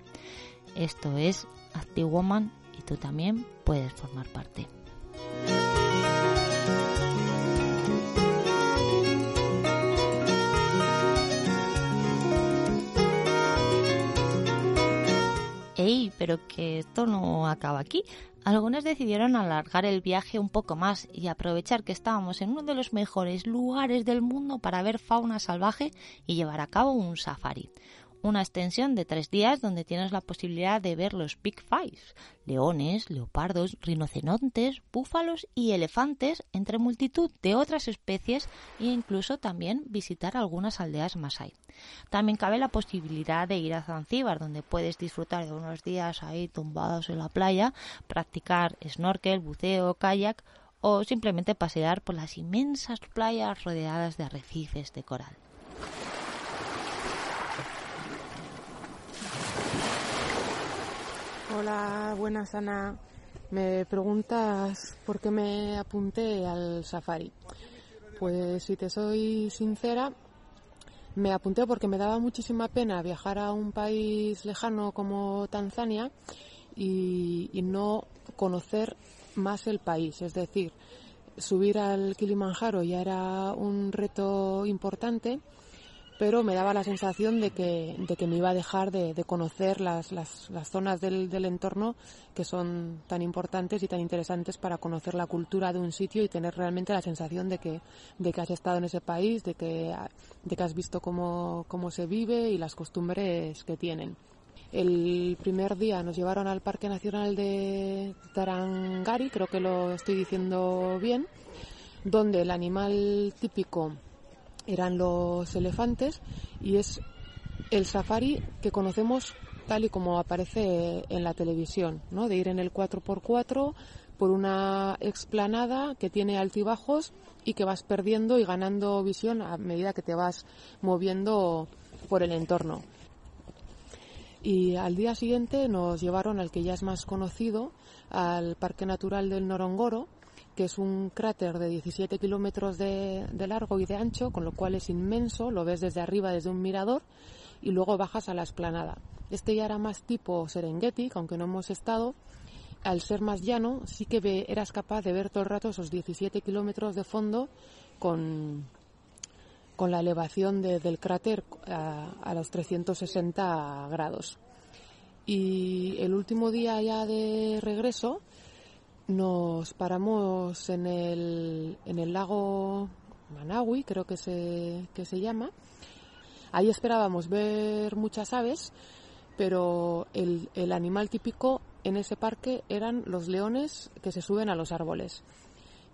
Esto es Active Woman tú también puedes formar parte. ¡Ey! Pero que esto no acaba aquí. Algunos decidieron alargar el viaje un poco más y aprovechar que estábamos en uno de los mejores lugares del mundo para ver fauna salvaje y llevar a cabo un safari una extensión de tres días donde tienes la posibilidad de ver los Big Five, leones, leopardos, rinocerontes, búfalos y elefantes, entre multitud de otras especies e incluso también visitar algunas aldeas Masai. También cabe la posibilidad de ir a Zanzíbar, donde puedes disfrutar de unos días ahí tumbados en la playa, practicar snorkel, buceo, kayak o simplemente pasear por las inmensas playas rodeadas de arrecifes de coral. Hola, buenas Ana. Me preguntas por qué me apunté al safari. Pues si te soy sincera, Me apunté porque me daba muchísima pena viajar a un país lejano como Tanzania y, y no conocer más el país. Es decir, subir al Kilimanjaro ya era un reto importante, pero me daba la sensación de que, de que me iba a dejar de, de conocer las, las, las zonas del, del, entorno que son tan importantes y tan interesantes para conocer la cultura de un sitio y tener realmente la sensación de que, de que has estado en ese país, de que, de que has visto cómo, cómo se vive y las costumbres que tienen. El primer día nos llevaron al Parque Nacional de Tarangari, creo que lo estoy diciendo bien, donde el animal típico eran los elefantes y es el safari que conocemos tal y como aparece en la televisión, ¿no? de ir en el 4x4 por una explanada que tiene altibajos y que vas perdiendo y ganando visión a medida que te vas moviendo por el entorno. Y al día siguiente nos llevaron al que ya es más conocido, al Parque Natural del Norongoro, que es un cráter de 17 kilómetros de, de, largo y de ancho, con lo cual es inmenso, lo ves desde arriba, desde un mirador, y luego bajas a la esplanada. Este ya era más tipo Serengeti, aunque no hemos estado. Al ser más llano, sí que ve, eras capaz de ver todo el rato esos 17 kilómetros de fondo con, con la elevación de, del cráter a, a, los 360 grados. Y el último día ya de regreso nos paramos en el, en el lago Manawi, creo que se, que se llama. Ahí esperábamos ver muchas aves, pero el, el animal típico en ese parque eran los leones que se suben a los árboles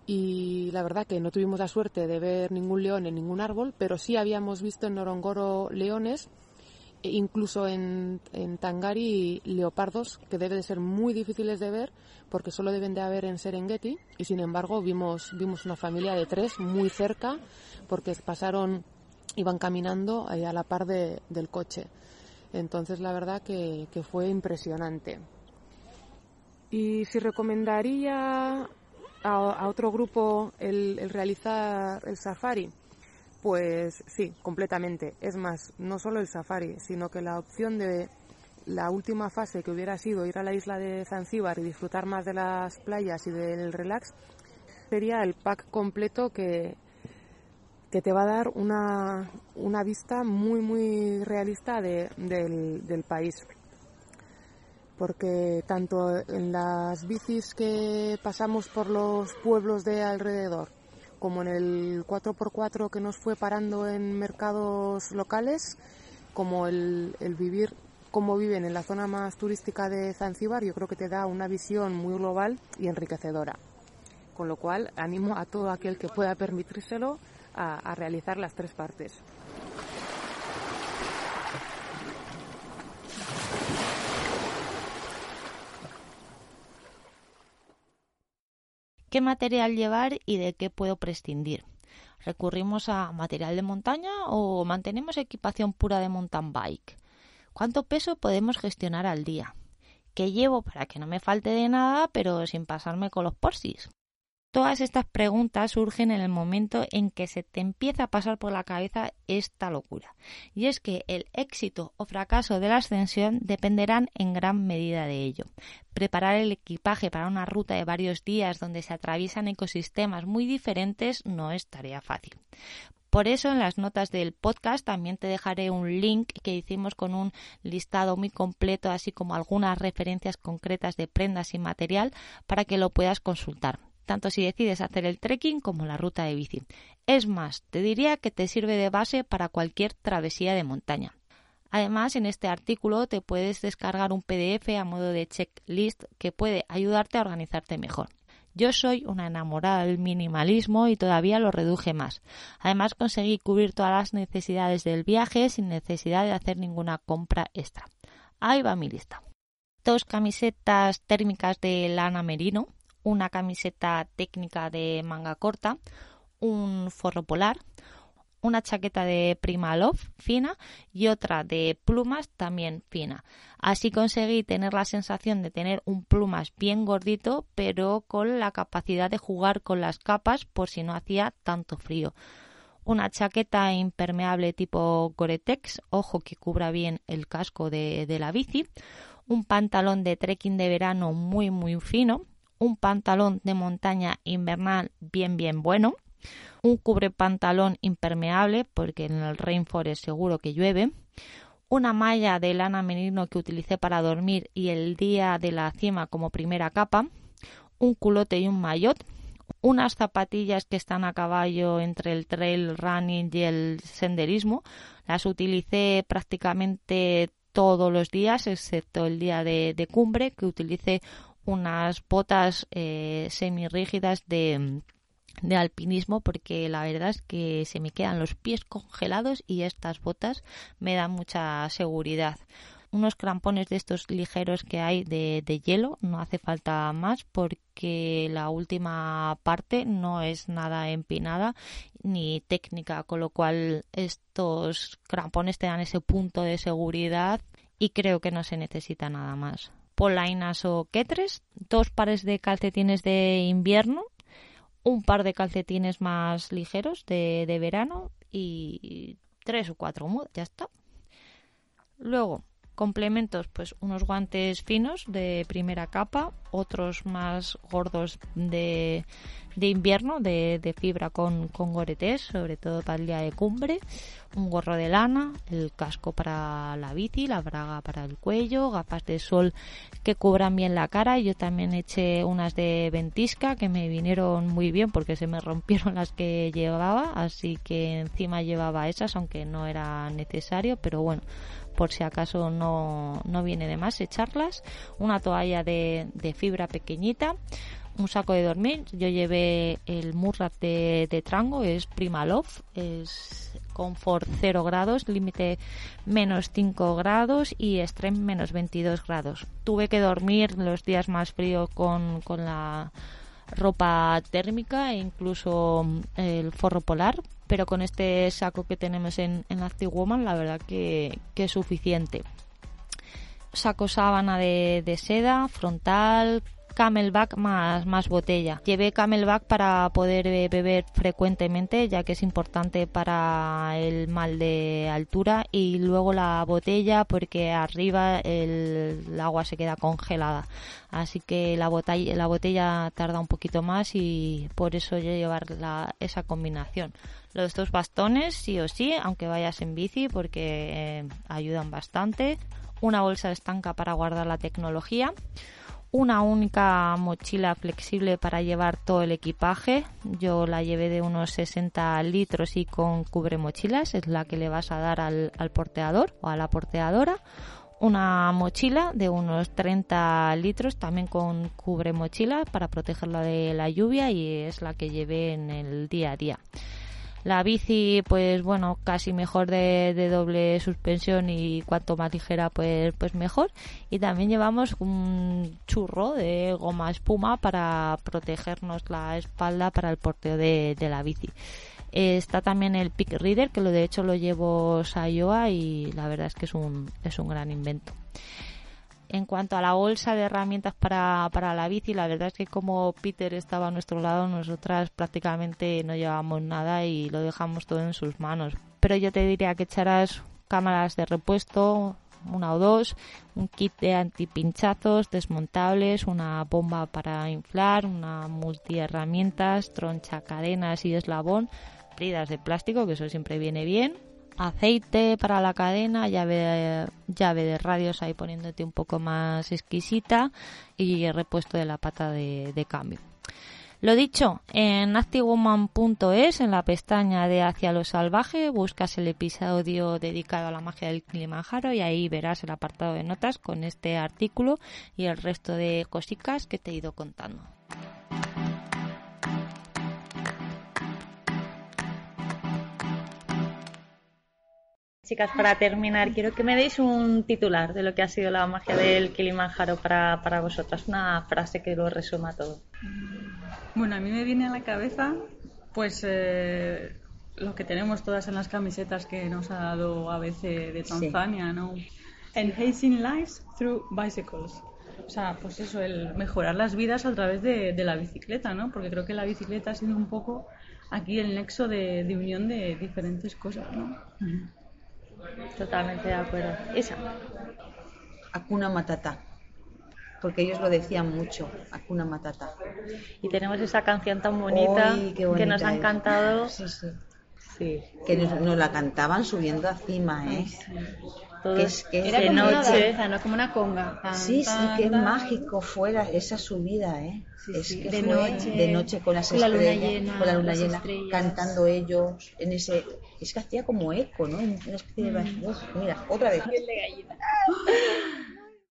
y la verdad que no tuvimos la suerte de ver ningún león en ningún árbol, pero sí habíamos visto en Norongoro leones, incluso en, Tangari leopardos, que deben de ser muy difíciles de ver porque solo deben de haber en Serengeti, y sin embargo vimos, vimos una familia de tres muy cerca porque pasaron, iban caminando a la par de, del coche. Entonces la verdad que, fue impresionante. Y si recomendaría a, otro grupo el, realizar el safari? Pues sí, completamente. Es más, no solo el safari, sino que la opción de la última fase que hubiera sido ir a la isla de Zanzíbar y disfrutar más de las playas y del relax sería el pack completo que, que te va a dar una, una vista muy muy realista de, del, del país porque tanto en las bicis que pasamos por los pueblos de alrededor como en el 4x4 que nos fue parando en mercados locales, como el, vivir como viven en la zona más turística de Zanzíbar, yo creo que te da una visión muy global y enriquecedora. Con lo cual, animo a todo aquel que pueda permitírselo a realizar las tres partes. Qué material llevar y de qué puedo prescindir. ¿Recurrimos a material de montaña o mantenemos equipación pura de mountain bike? ¿Cuánto peso podemos gestionar al día? ¿Qué llevo para que no me falte de nada pero sin pasarme con los porsis? Todas estas preguntas surgen en el momento en que se te empieza a pasar por la cabeza esta locura. Y es que el éxito o fracaso de la ascensión dependerán en gran medida de ello. Preparar el equipaje para una ruta de varios días donde se atraviesan ecosistemas muy diferentes no es tarea fácil. Por eso en las notas del podcast también te dejaré un link que hicimos con un listado muy completo, así como algunas referencias concretas de prendas y material para que lo puedas consultar tanto si decides hacer el trekking como la ruta de bici. Es más, te diría que te sirve de base para cualquier travesía de montaña. Además, en este artículo te puedes descargar un PDF a modo de checklist que puede ayudarte a organizarte mejor. Yo soy una enamorada del minimalismo y todavía lo reduje más. Además, conseguí cubrir todas las necesidades del viaje sin necesidad de hacer ninguna compra extra. Ahí va mi lista. Dos camisetas térmicas de lana merino, una camiseta técnica de manga corta, un forro polar, una chaqueta de Primalove fina y otra de plumas también fina. Así conseguí tener la sensación de tener un plumas bien gordito, pero con la capacidad de jugar con las capas por si no hacía tanto frío. una chaqueta impermeable tipo Gore-Tex, ojo que cubra bien el casco de, de la bici, un pantalón de trekking de verano muy muy fino, un pantalón de montaña invernal bien bien bueno, un cubre pantalón impermeable porque en el rainforest seguro que llueve, una malla de lana merino que utilicé para dormir y el día de la cima como primera capa, un culote y un maillot, unas zapatillas que están a caballo entre el trail running y el senderismo. Las utilicé prácticamente todos los días, excepto el día de, cumbre, que utilicé unas botas eh, semirrígidas de, de alpinismo porque la verdad es que se me quedan los pies congelados y estas botas me dan mucha seguridad unos crampones de estos ligeros que hay de, hielo, no hace falta más porque la última parte no es nada empinada ni técnica, con lo cual estos crampones te dan ese punto de seguridad y creo que no se necesita nada más. Polainas o quetres, dos pares de calcetines de invierno, un par de calcetines más ligeros de, de verano y tres o cuatro mudas, ya está. Luego, Complementos, pues unos guantes finos de primera capa, otros más gordos de, de invierno, de, de, fibra con, con sobre todo para el día de cumbre, un gorro de lana, el casco para la bici, la braga para el cuello, gafas de sol que cubran bien la cara. Yo también eché unas de ventisca que me vinieron muy bien porque se me rompieron las que llevaba, así que encima llevaba esas, aunque no era necesario, pero bueno por si acaso no, no viene de más echarlas, una toalla de, de fibra pequeñita, un saco de dormir. Yo llevé el Murrat de, Trango, es Primalove, es confort 0 grados, límite menos 5 grados y extreme menos 22 grados. Tuve que dormir los días más fríos con, con la ropa térmica e incluso el forro polar pero con este saco que tenemos en, en Active Woman la verdad que, es suficiente saco sábana de, de seda frontal camelback más, más botella. Llevé camelback para poder eh, beber frecuentemente, ya que es importante para el mal de altura, y luego la botella porque arriba el, agua se queda congelada. Así que la botella, la botella tarda un poquito más y por eso yo llevar la, esa combinación los dos bastones sí o sí, aunque vayas en bici porque eh, ayudan bastante. Una bolsa estanca para guardar la tecnología. Una única mochila flexible para llevar todo el equipaje. Yo la llevé de unos 60 litros y con cubre mochilas. Es la que le vas a dar al, porteador o a la porteadora una mochila de unos 30 litros también con cubre mochila para protegerla de la lluvia y es la que llevé en el día a día. La bici, pues bueno, casi mejor de, doble suspensión y cuanto más ligera, pues, pues mejor. Y también llevamos un churro de goma espuma para protegernos la espalda para el porteo de, la bici. Está también el Peak Reader, que lo de hecho lo llevo Sayoa y la verdad es que es un, es un gran invento. En cuanto a la bolsa de herramientas para, para la bici, la verdad es que como Peter estaba a nuestro lado, nosotras prácticamente no llevamos nada y lo dejamos todo en sus manos. Pero yo te diría que echarás cámaras de repuesto, una o dos, un kit de antipinchazos desmontables, una bomba para inflar, una multiherramientas, troncha cadenas y eslabón, bridas de plástico, que eso siempre viene bien, aceite para la cadena, llave, llave de radios ahí poniéndote un poco más exquisita y repuesto de la pata de, cambio. Lo dicho, en activewoman.es, en la pestaña de Hacia lo Salvaje, buscas el episodio dedicado a la magia del Kilimanjaro y ahí verás el apartado de notas con este artículo y el resto de cositas que te he ido contando. Chicas, para terminar, quiero que me deis un titular de lo que ha sido la magia del Kilimanjaro para, para vosotras, una frase que lo resuma todo. Bueno, a mí me viene a la cabeza, pues, eh, lo que tenemos todas en las camisetas que nos ha dado ABC de Tanzania, ¿no? Enhancing lives through bicycles. O sea, pues eso, el mejorar las vidas a través de, de la bicicleta, ¿no? Porque creo que la bicicleta ha sido un poco aquí el nexo de, de unión de diferentes cosas, ¿no? Totalmente de acuerdo. Esa. Hakuna Matata. Porque ellos lo decían mucho, Hakuna Matata. Y tenemos esa canción tan bonita, que nos ha es. encantado. Sí, sí. Sí. Que nos, nos la cantaban subiendo a cima, ¿eh? Todos Que es, que es Era de como una noche. danza, ¿no? Como una conga. Tan, Sí, sí, tan, qué tan. mágico fuera esa subida, ¿eh? es sí, que de fue noche, de noche con las con la luna estrellas, llena, con la luna llena, estrellas. cantando ellos en ese, es que hacía como eco, ¿no? Una especie de, Mm. Uf, mira, otra vez.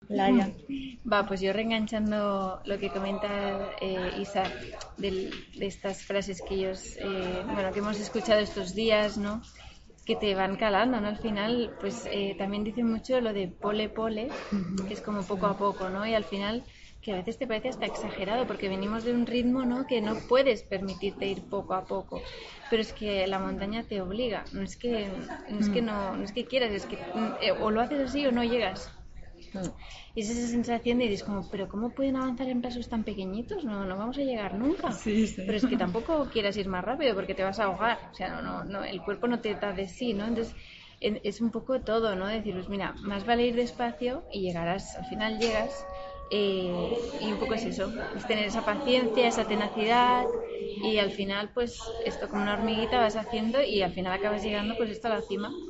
Laia. Va, pues yo reenganchando lo que comenta eh, Isa del- de estas frases que ellos, eh, bueno, que hemos escuchado estos días, ¿no? Que te van calando, ¿no? Al final, pues eh, también dicen mucho lo de pole pole, que es como poco a poco, ¿no? Y al final que a veces te parece hasta exagerado porque venimos de un ritmo ¿no? que no puedes permitirte ir poco a poco pero es que la montaña te obliga no es que no es que no, no es que quieras es que mm, eh, o lo haces así o no llegas y es esa sensación de dices como, pero ¿cómo pueden avanzar en pasos tan pequeñitos? No, no vamos a llegar nunca. Sí, sí. Pero es que tampoco quieras ir más rápido porque te vas a ahogar. O sea, no, no, no, el cuerpo no te da de sí, ¿no? Entonces en- es un poco todo, ¿no? Decir, pues mira, más vale ir despacio y llegarás, al final llegas. eh, y un poco es eso, es tener esa paciencia, esa tenacidad y al final pues esto como una hormiguita vas haciendo y al final acabas llegando pues esto a la cima.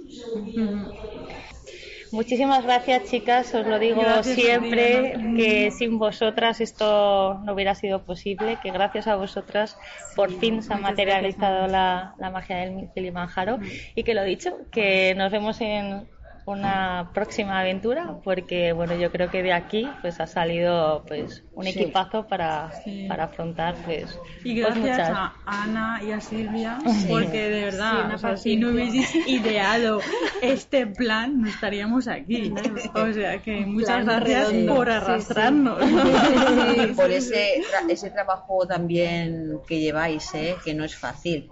Muchísimas gracias, chicas. Os lo digo Gracias siempre que sin vosotras esto no hubiera sido posible, que gracias a vosotras por fin se ha materializado la, la magia del Kilimanjaro. Y que lo dicho, que nos vemos en una próxima aventura porque bueno yo creo que de aquí pues ha salido pues un Sí. equipazo para, Sí. para afrontar pues, Y pues, gracias muchas. a Ana y a Silvia, Sí. porque de verdad, una o sea, si no hubieseis ideado este plan, no estaríamos aquí. O sea que muchas Plan gracias redondo. por Sí, sí. arrastrarnos. Sí, por ese, tra- ese trabajo también que lleváis, ¿eh? que no es fácil.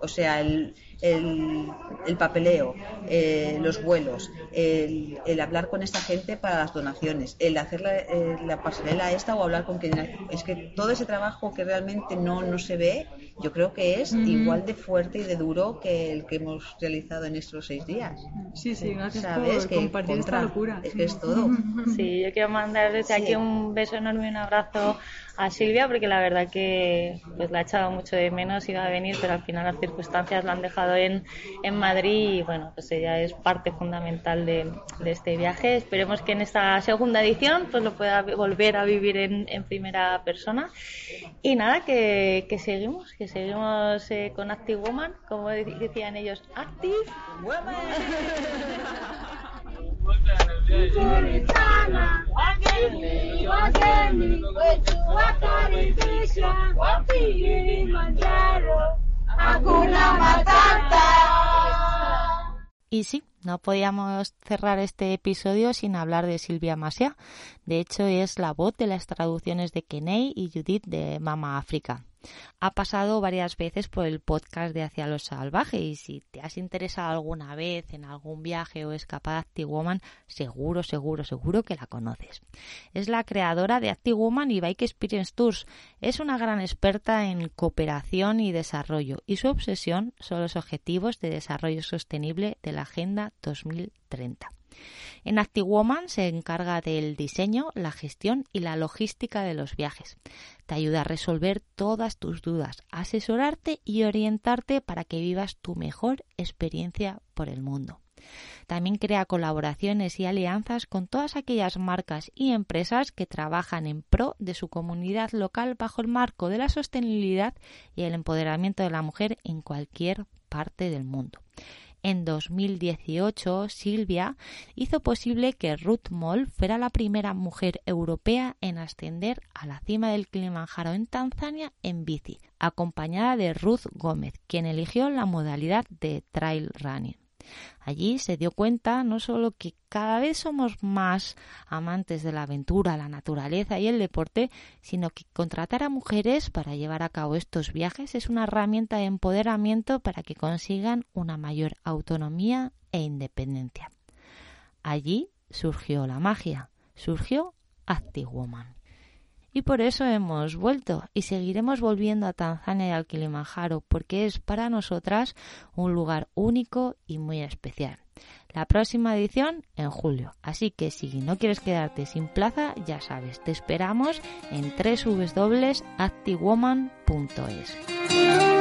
O sea, el, el, el papeleo, eh, los vuelos, el, el hablar con esta gente para las donaciones, el hacer la, eh, la pasarela esta o hablar con quien... Es que todo ese trabajo que realmente no, no se ve, yo creo que es igual de fuerte y de duro que el que hemos realizado en estos seis días. Sí, sí, gracias ¿Sabes? por Que compartir contra- esta locura. Es que es todo. Sí, yo quiero mandar desde Sí. aquí un beso enorme y un abrazo a Silvia porque la verdad que pues la he echado mucho de menos, iba a venir, pero al final las circunstancias la han dejado en, en Madrid y bueno, pues ella es parte fundamental de, de este viaje. Esperemos que en esta segunda edición pues lo pueda volver a vivir en, en primera persona. Y nada, que, que seguimos, que seguimos eh, con Active Woman, como de- decían ellos, Active Woman. Y sí, no podíamos cerrar este episodio sin hablar de Silvia Masia. De hecho, es la voz de las traducciones de Kenei y Judith de Mama África. Ha pasado varias veces por el podcast de Hacia lo Salvaje y si te has interesado alguna vez en algún viaje o escapada Active Woman, seguro, seguro, seguro que la conoces. Es la creadora de Active y Bike Experience Tours. Es una gran experta en cooperación y desarrollo y su obsesión son los objetivos de desarrollo sostenible de la Agenda 2030. En Active Woman se encarga del diseño, la gestión y la logística de los viajes. Te ayuda a resolver todas tus dudas, asesorarte y orientarte para que vivas tu mejor experiencia por el mundo. También crea colaboraciones y alianzas con todas aquellas marcas y empresas que trabajan en pro de su comunidad local bajo el marco de la sostenibilidad y el empoderamiento de la mujer en cualquier parte del mundo. En 2018, Silvia hizo posible que Ruth Moll fuera la primera mujer europea en ascender a la cima del Kilimanjaro en Tanzania en bici, acompañada de Ruth Gómez, quien eligió la modalidad de trail running. Allí se dio cuenta no solo que cada vez somos más amantes de la aventura, la naturaleza y el deporte, sino que contratar a mujeres para llevar a cabo estos viajes es una herramienta de empoderamiento para que consigan una mayor autonomía e independencia. Allí surgió la magia, surgió Active Woman. Y por eso hemos vuelto y seguiremos volviendo a Tanzania y al Kilimanjaro porque es para nosotras un lugar único y muy especial. La próxima edición en julio. Así que si no quieres quedarte sin plaza, ya sabes, te esperamos en www.actiwoman.es.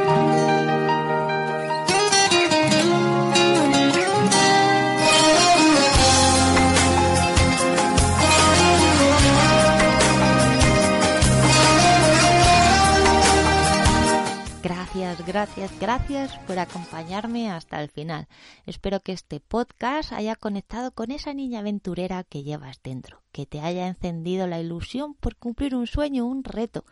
Gracias, gracias, gracias por acompañarme hasta el final. Espero que este podcast haya conectado con esa niña aventurera que llevas dentro, que te haya encendido la ilusión por cumplir un sueño, un reto,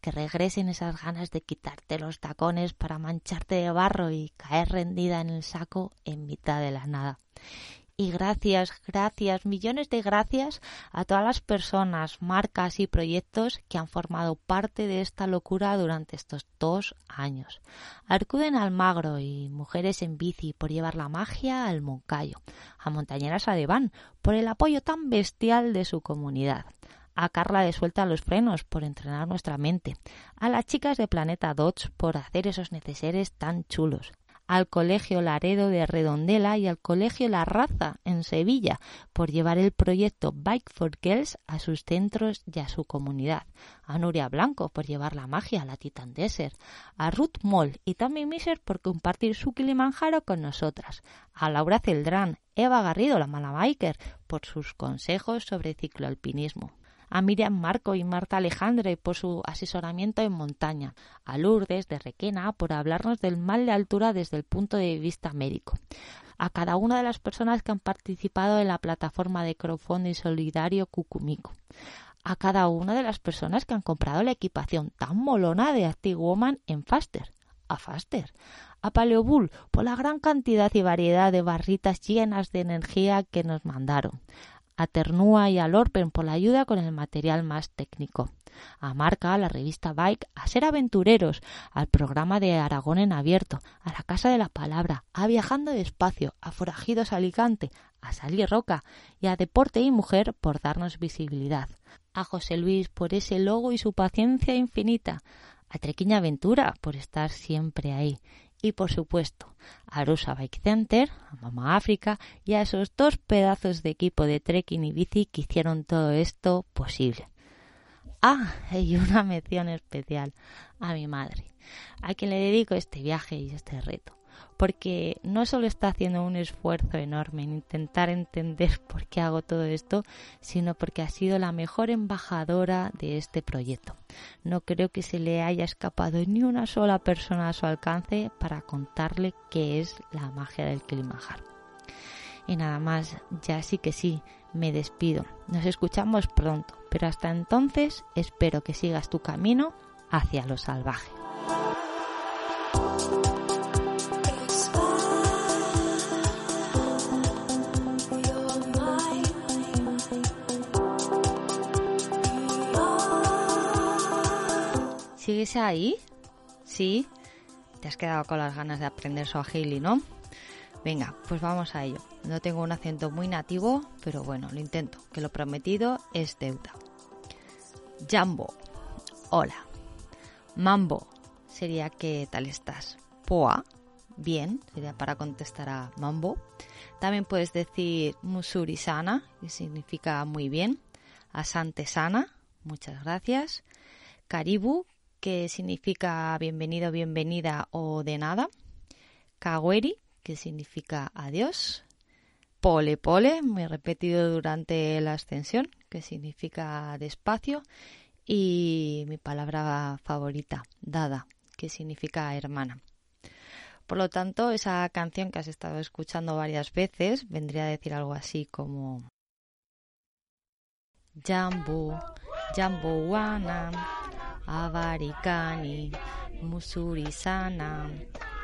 que regresen esas ganas de quitarte los tacones para mancharte de barro y caer rendida en el saco en mitad de la nada y gracias, gracias, millones de gracias a todas las personas, marcas y proyectos que han formado parte de esta locura durante estos dos años. Arcuden Almagro y Mujeres en Bici por llevar la magia al Moncayo, a Montañeras Adeván por el apoyo tan bestial de su comunidad a Carla de Suelta los Frenos por entrenar nuestra mente, a las chicas de Planeta Dots por hacer esos neceseres tan chulos, al Colegio Laredo de Redondela y al Colegio La Raza en Sevilla por llevar el proyecto Bike for Girls a sus centros y a su comunidad, a Nuria Blanco por llevar la magia a la Titan Desert, a Ruth Moll y también Miser por compartir su Kilimanjaro con nosotras, a Laura Celdrán, Eva Garrido, la mala biker, por sus consejos sobre cicloalpinismo a Miriam Marco y Marta Alejandre por su asesoramiento en montaña, a Lourdes de Requena por hablarnos del mal de altura desde el punto de vista médico, a cada una de las personas que han participado en la plataforma de crowdfunding solidario Cucumico, a cada una de las personas que han comprado la equipación tan molona de Active Woman en Faster, a Faster, a Paleobull por la gran cantidad y variedad de barritas llenas de energía que nos mandaron, a Ternúa y a Lorpen por la ayuda con el material más técnico, a Marca, a la revista Bike, a Ser Aventureros, al programa de Aragón en abierto, a la Casa de la Palabra, a Viajando Despacio, a Forajidos Alicante, a Sally Roca y a Deporte y Mujer por darnos visibilidad, a José Luis por ese logo y su paciencia infinita, a Trequiña Aventura por estar siempre ahí y por supuesto a Rusa Bike Center, a Mama África y a esos dos pedazos de equipo de trekking y bici que hicieron todo esto posible. Ah, y una mención especial a mi madre, a quien le dedico este viaje y este reto porque no solo está haciendo un esfuerzo enorme en intentar entender por qué hago todo esto, sino porque ha sido la mejor embajadora de este proyecto. No creo que se le haya escapado ni una sola persona a su alcance para contarle qué es la magia del Kilimanjaro. Y nada más, ya sí que sí, me despido. Nos escuchamos pronto, pero hasta entonces espero que sigas tu camino hacia lo salvaje. ¿Sigues ahí? ¿Sí? Te has quedado con las ganas de aprender Swahili, ¿no? Venga, pues vamos a ello. No tengo un acento muy nativo, pero bueno, lo intento, que lo prometido es deuda. Jambo, hola. Mambo, sería ¿qué tal estás? Poa, bien, sería para contestar a Mambo. También puedes decir Musurisana, que significa muy bien. Asante sana, muchas gracias. Karibu, que significa bienvenido, bienvenida o de nada. Kaweri, que significa adiós. Pole pole, muy repetido durante la ascensión, que significa despacio. Y mi palabra favorita, dada, que significa hermana. Por lo tanto, esa canción que has estado escuchando varias veces vendría a decir algo así como Jambu Wana, Avarikani, Musurisana.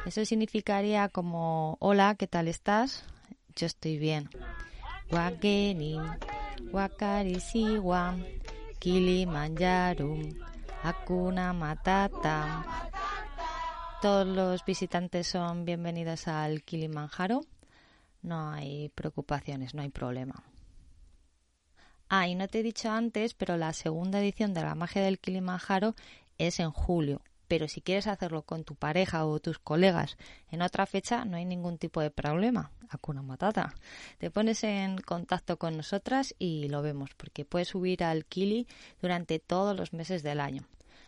Eso significaría como hola, ¿qué tal estás? Yo estoy bien. Wageni, Wakarisiwa, Kilimanjaro, Hakuna Matata. Todos los visitantes son bienvenidos al Kilimanjaro. No hay preocupaciones, no hay problema. Ah, y no te he dicho antes, pero la segunda edición de la magia del Kilimanjaro es en julio. Pero si quieres hacerlo con tu pareja o tus colegas en otra fecha, no hay ningún tipo de problema. Hakuna Matata. Te pones en contacto con nosotras y lo vemos, porque puedes subir al Kili durante todos los meses del año.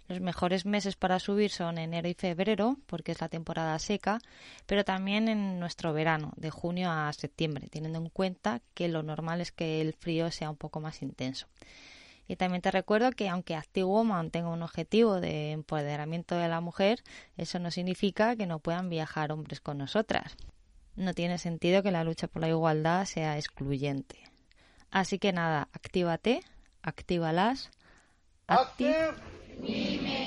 Los mejores meses para subir son enero y febrero, porque es la temporada seca, pero también en nuestro verano, de junio a septiembre, teniendo en cuenta que lo normal es que el frío sea un poco más intenso. Y también te recuerdo que aunque Active Woman tenga un objetivo de empoderamiento de la mujer, eso no significa que no puedan viajar hombres con nosotras. No tiene sentido que la lucha por la igualdad sea excluyente. Así que nada, actívate, actívalas. Active. we may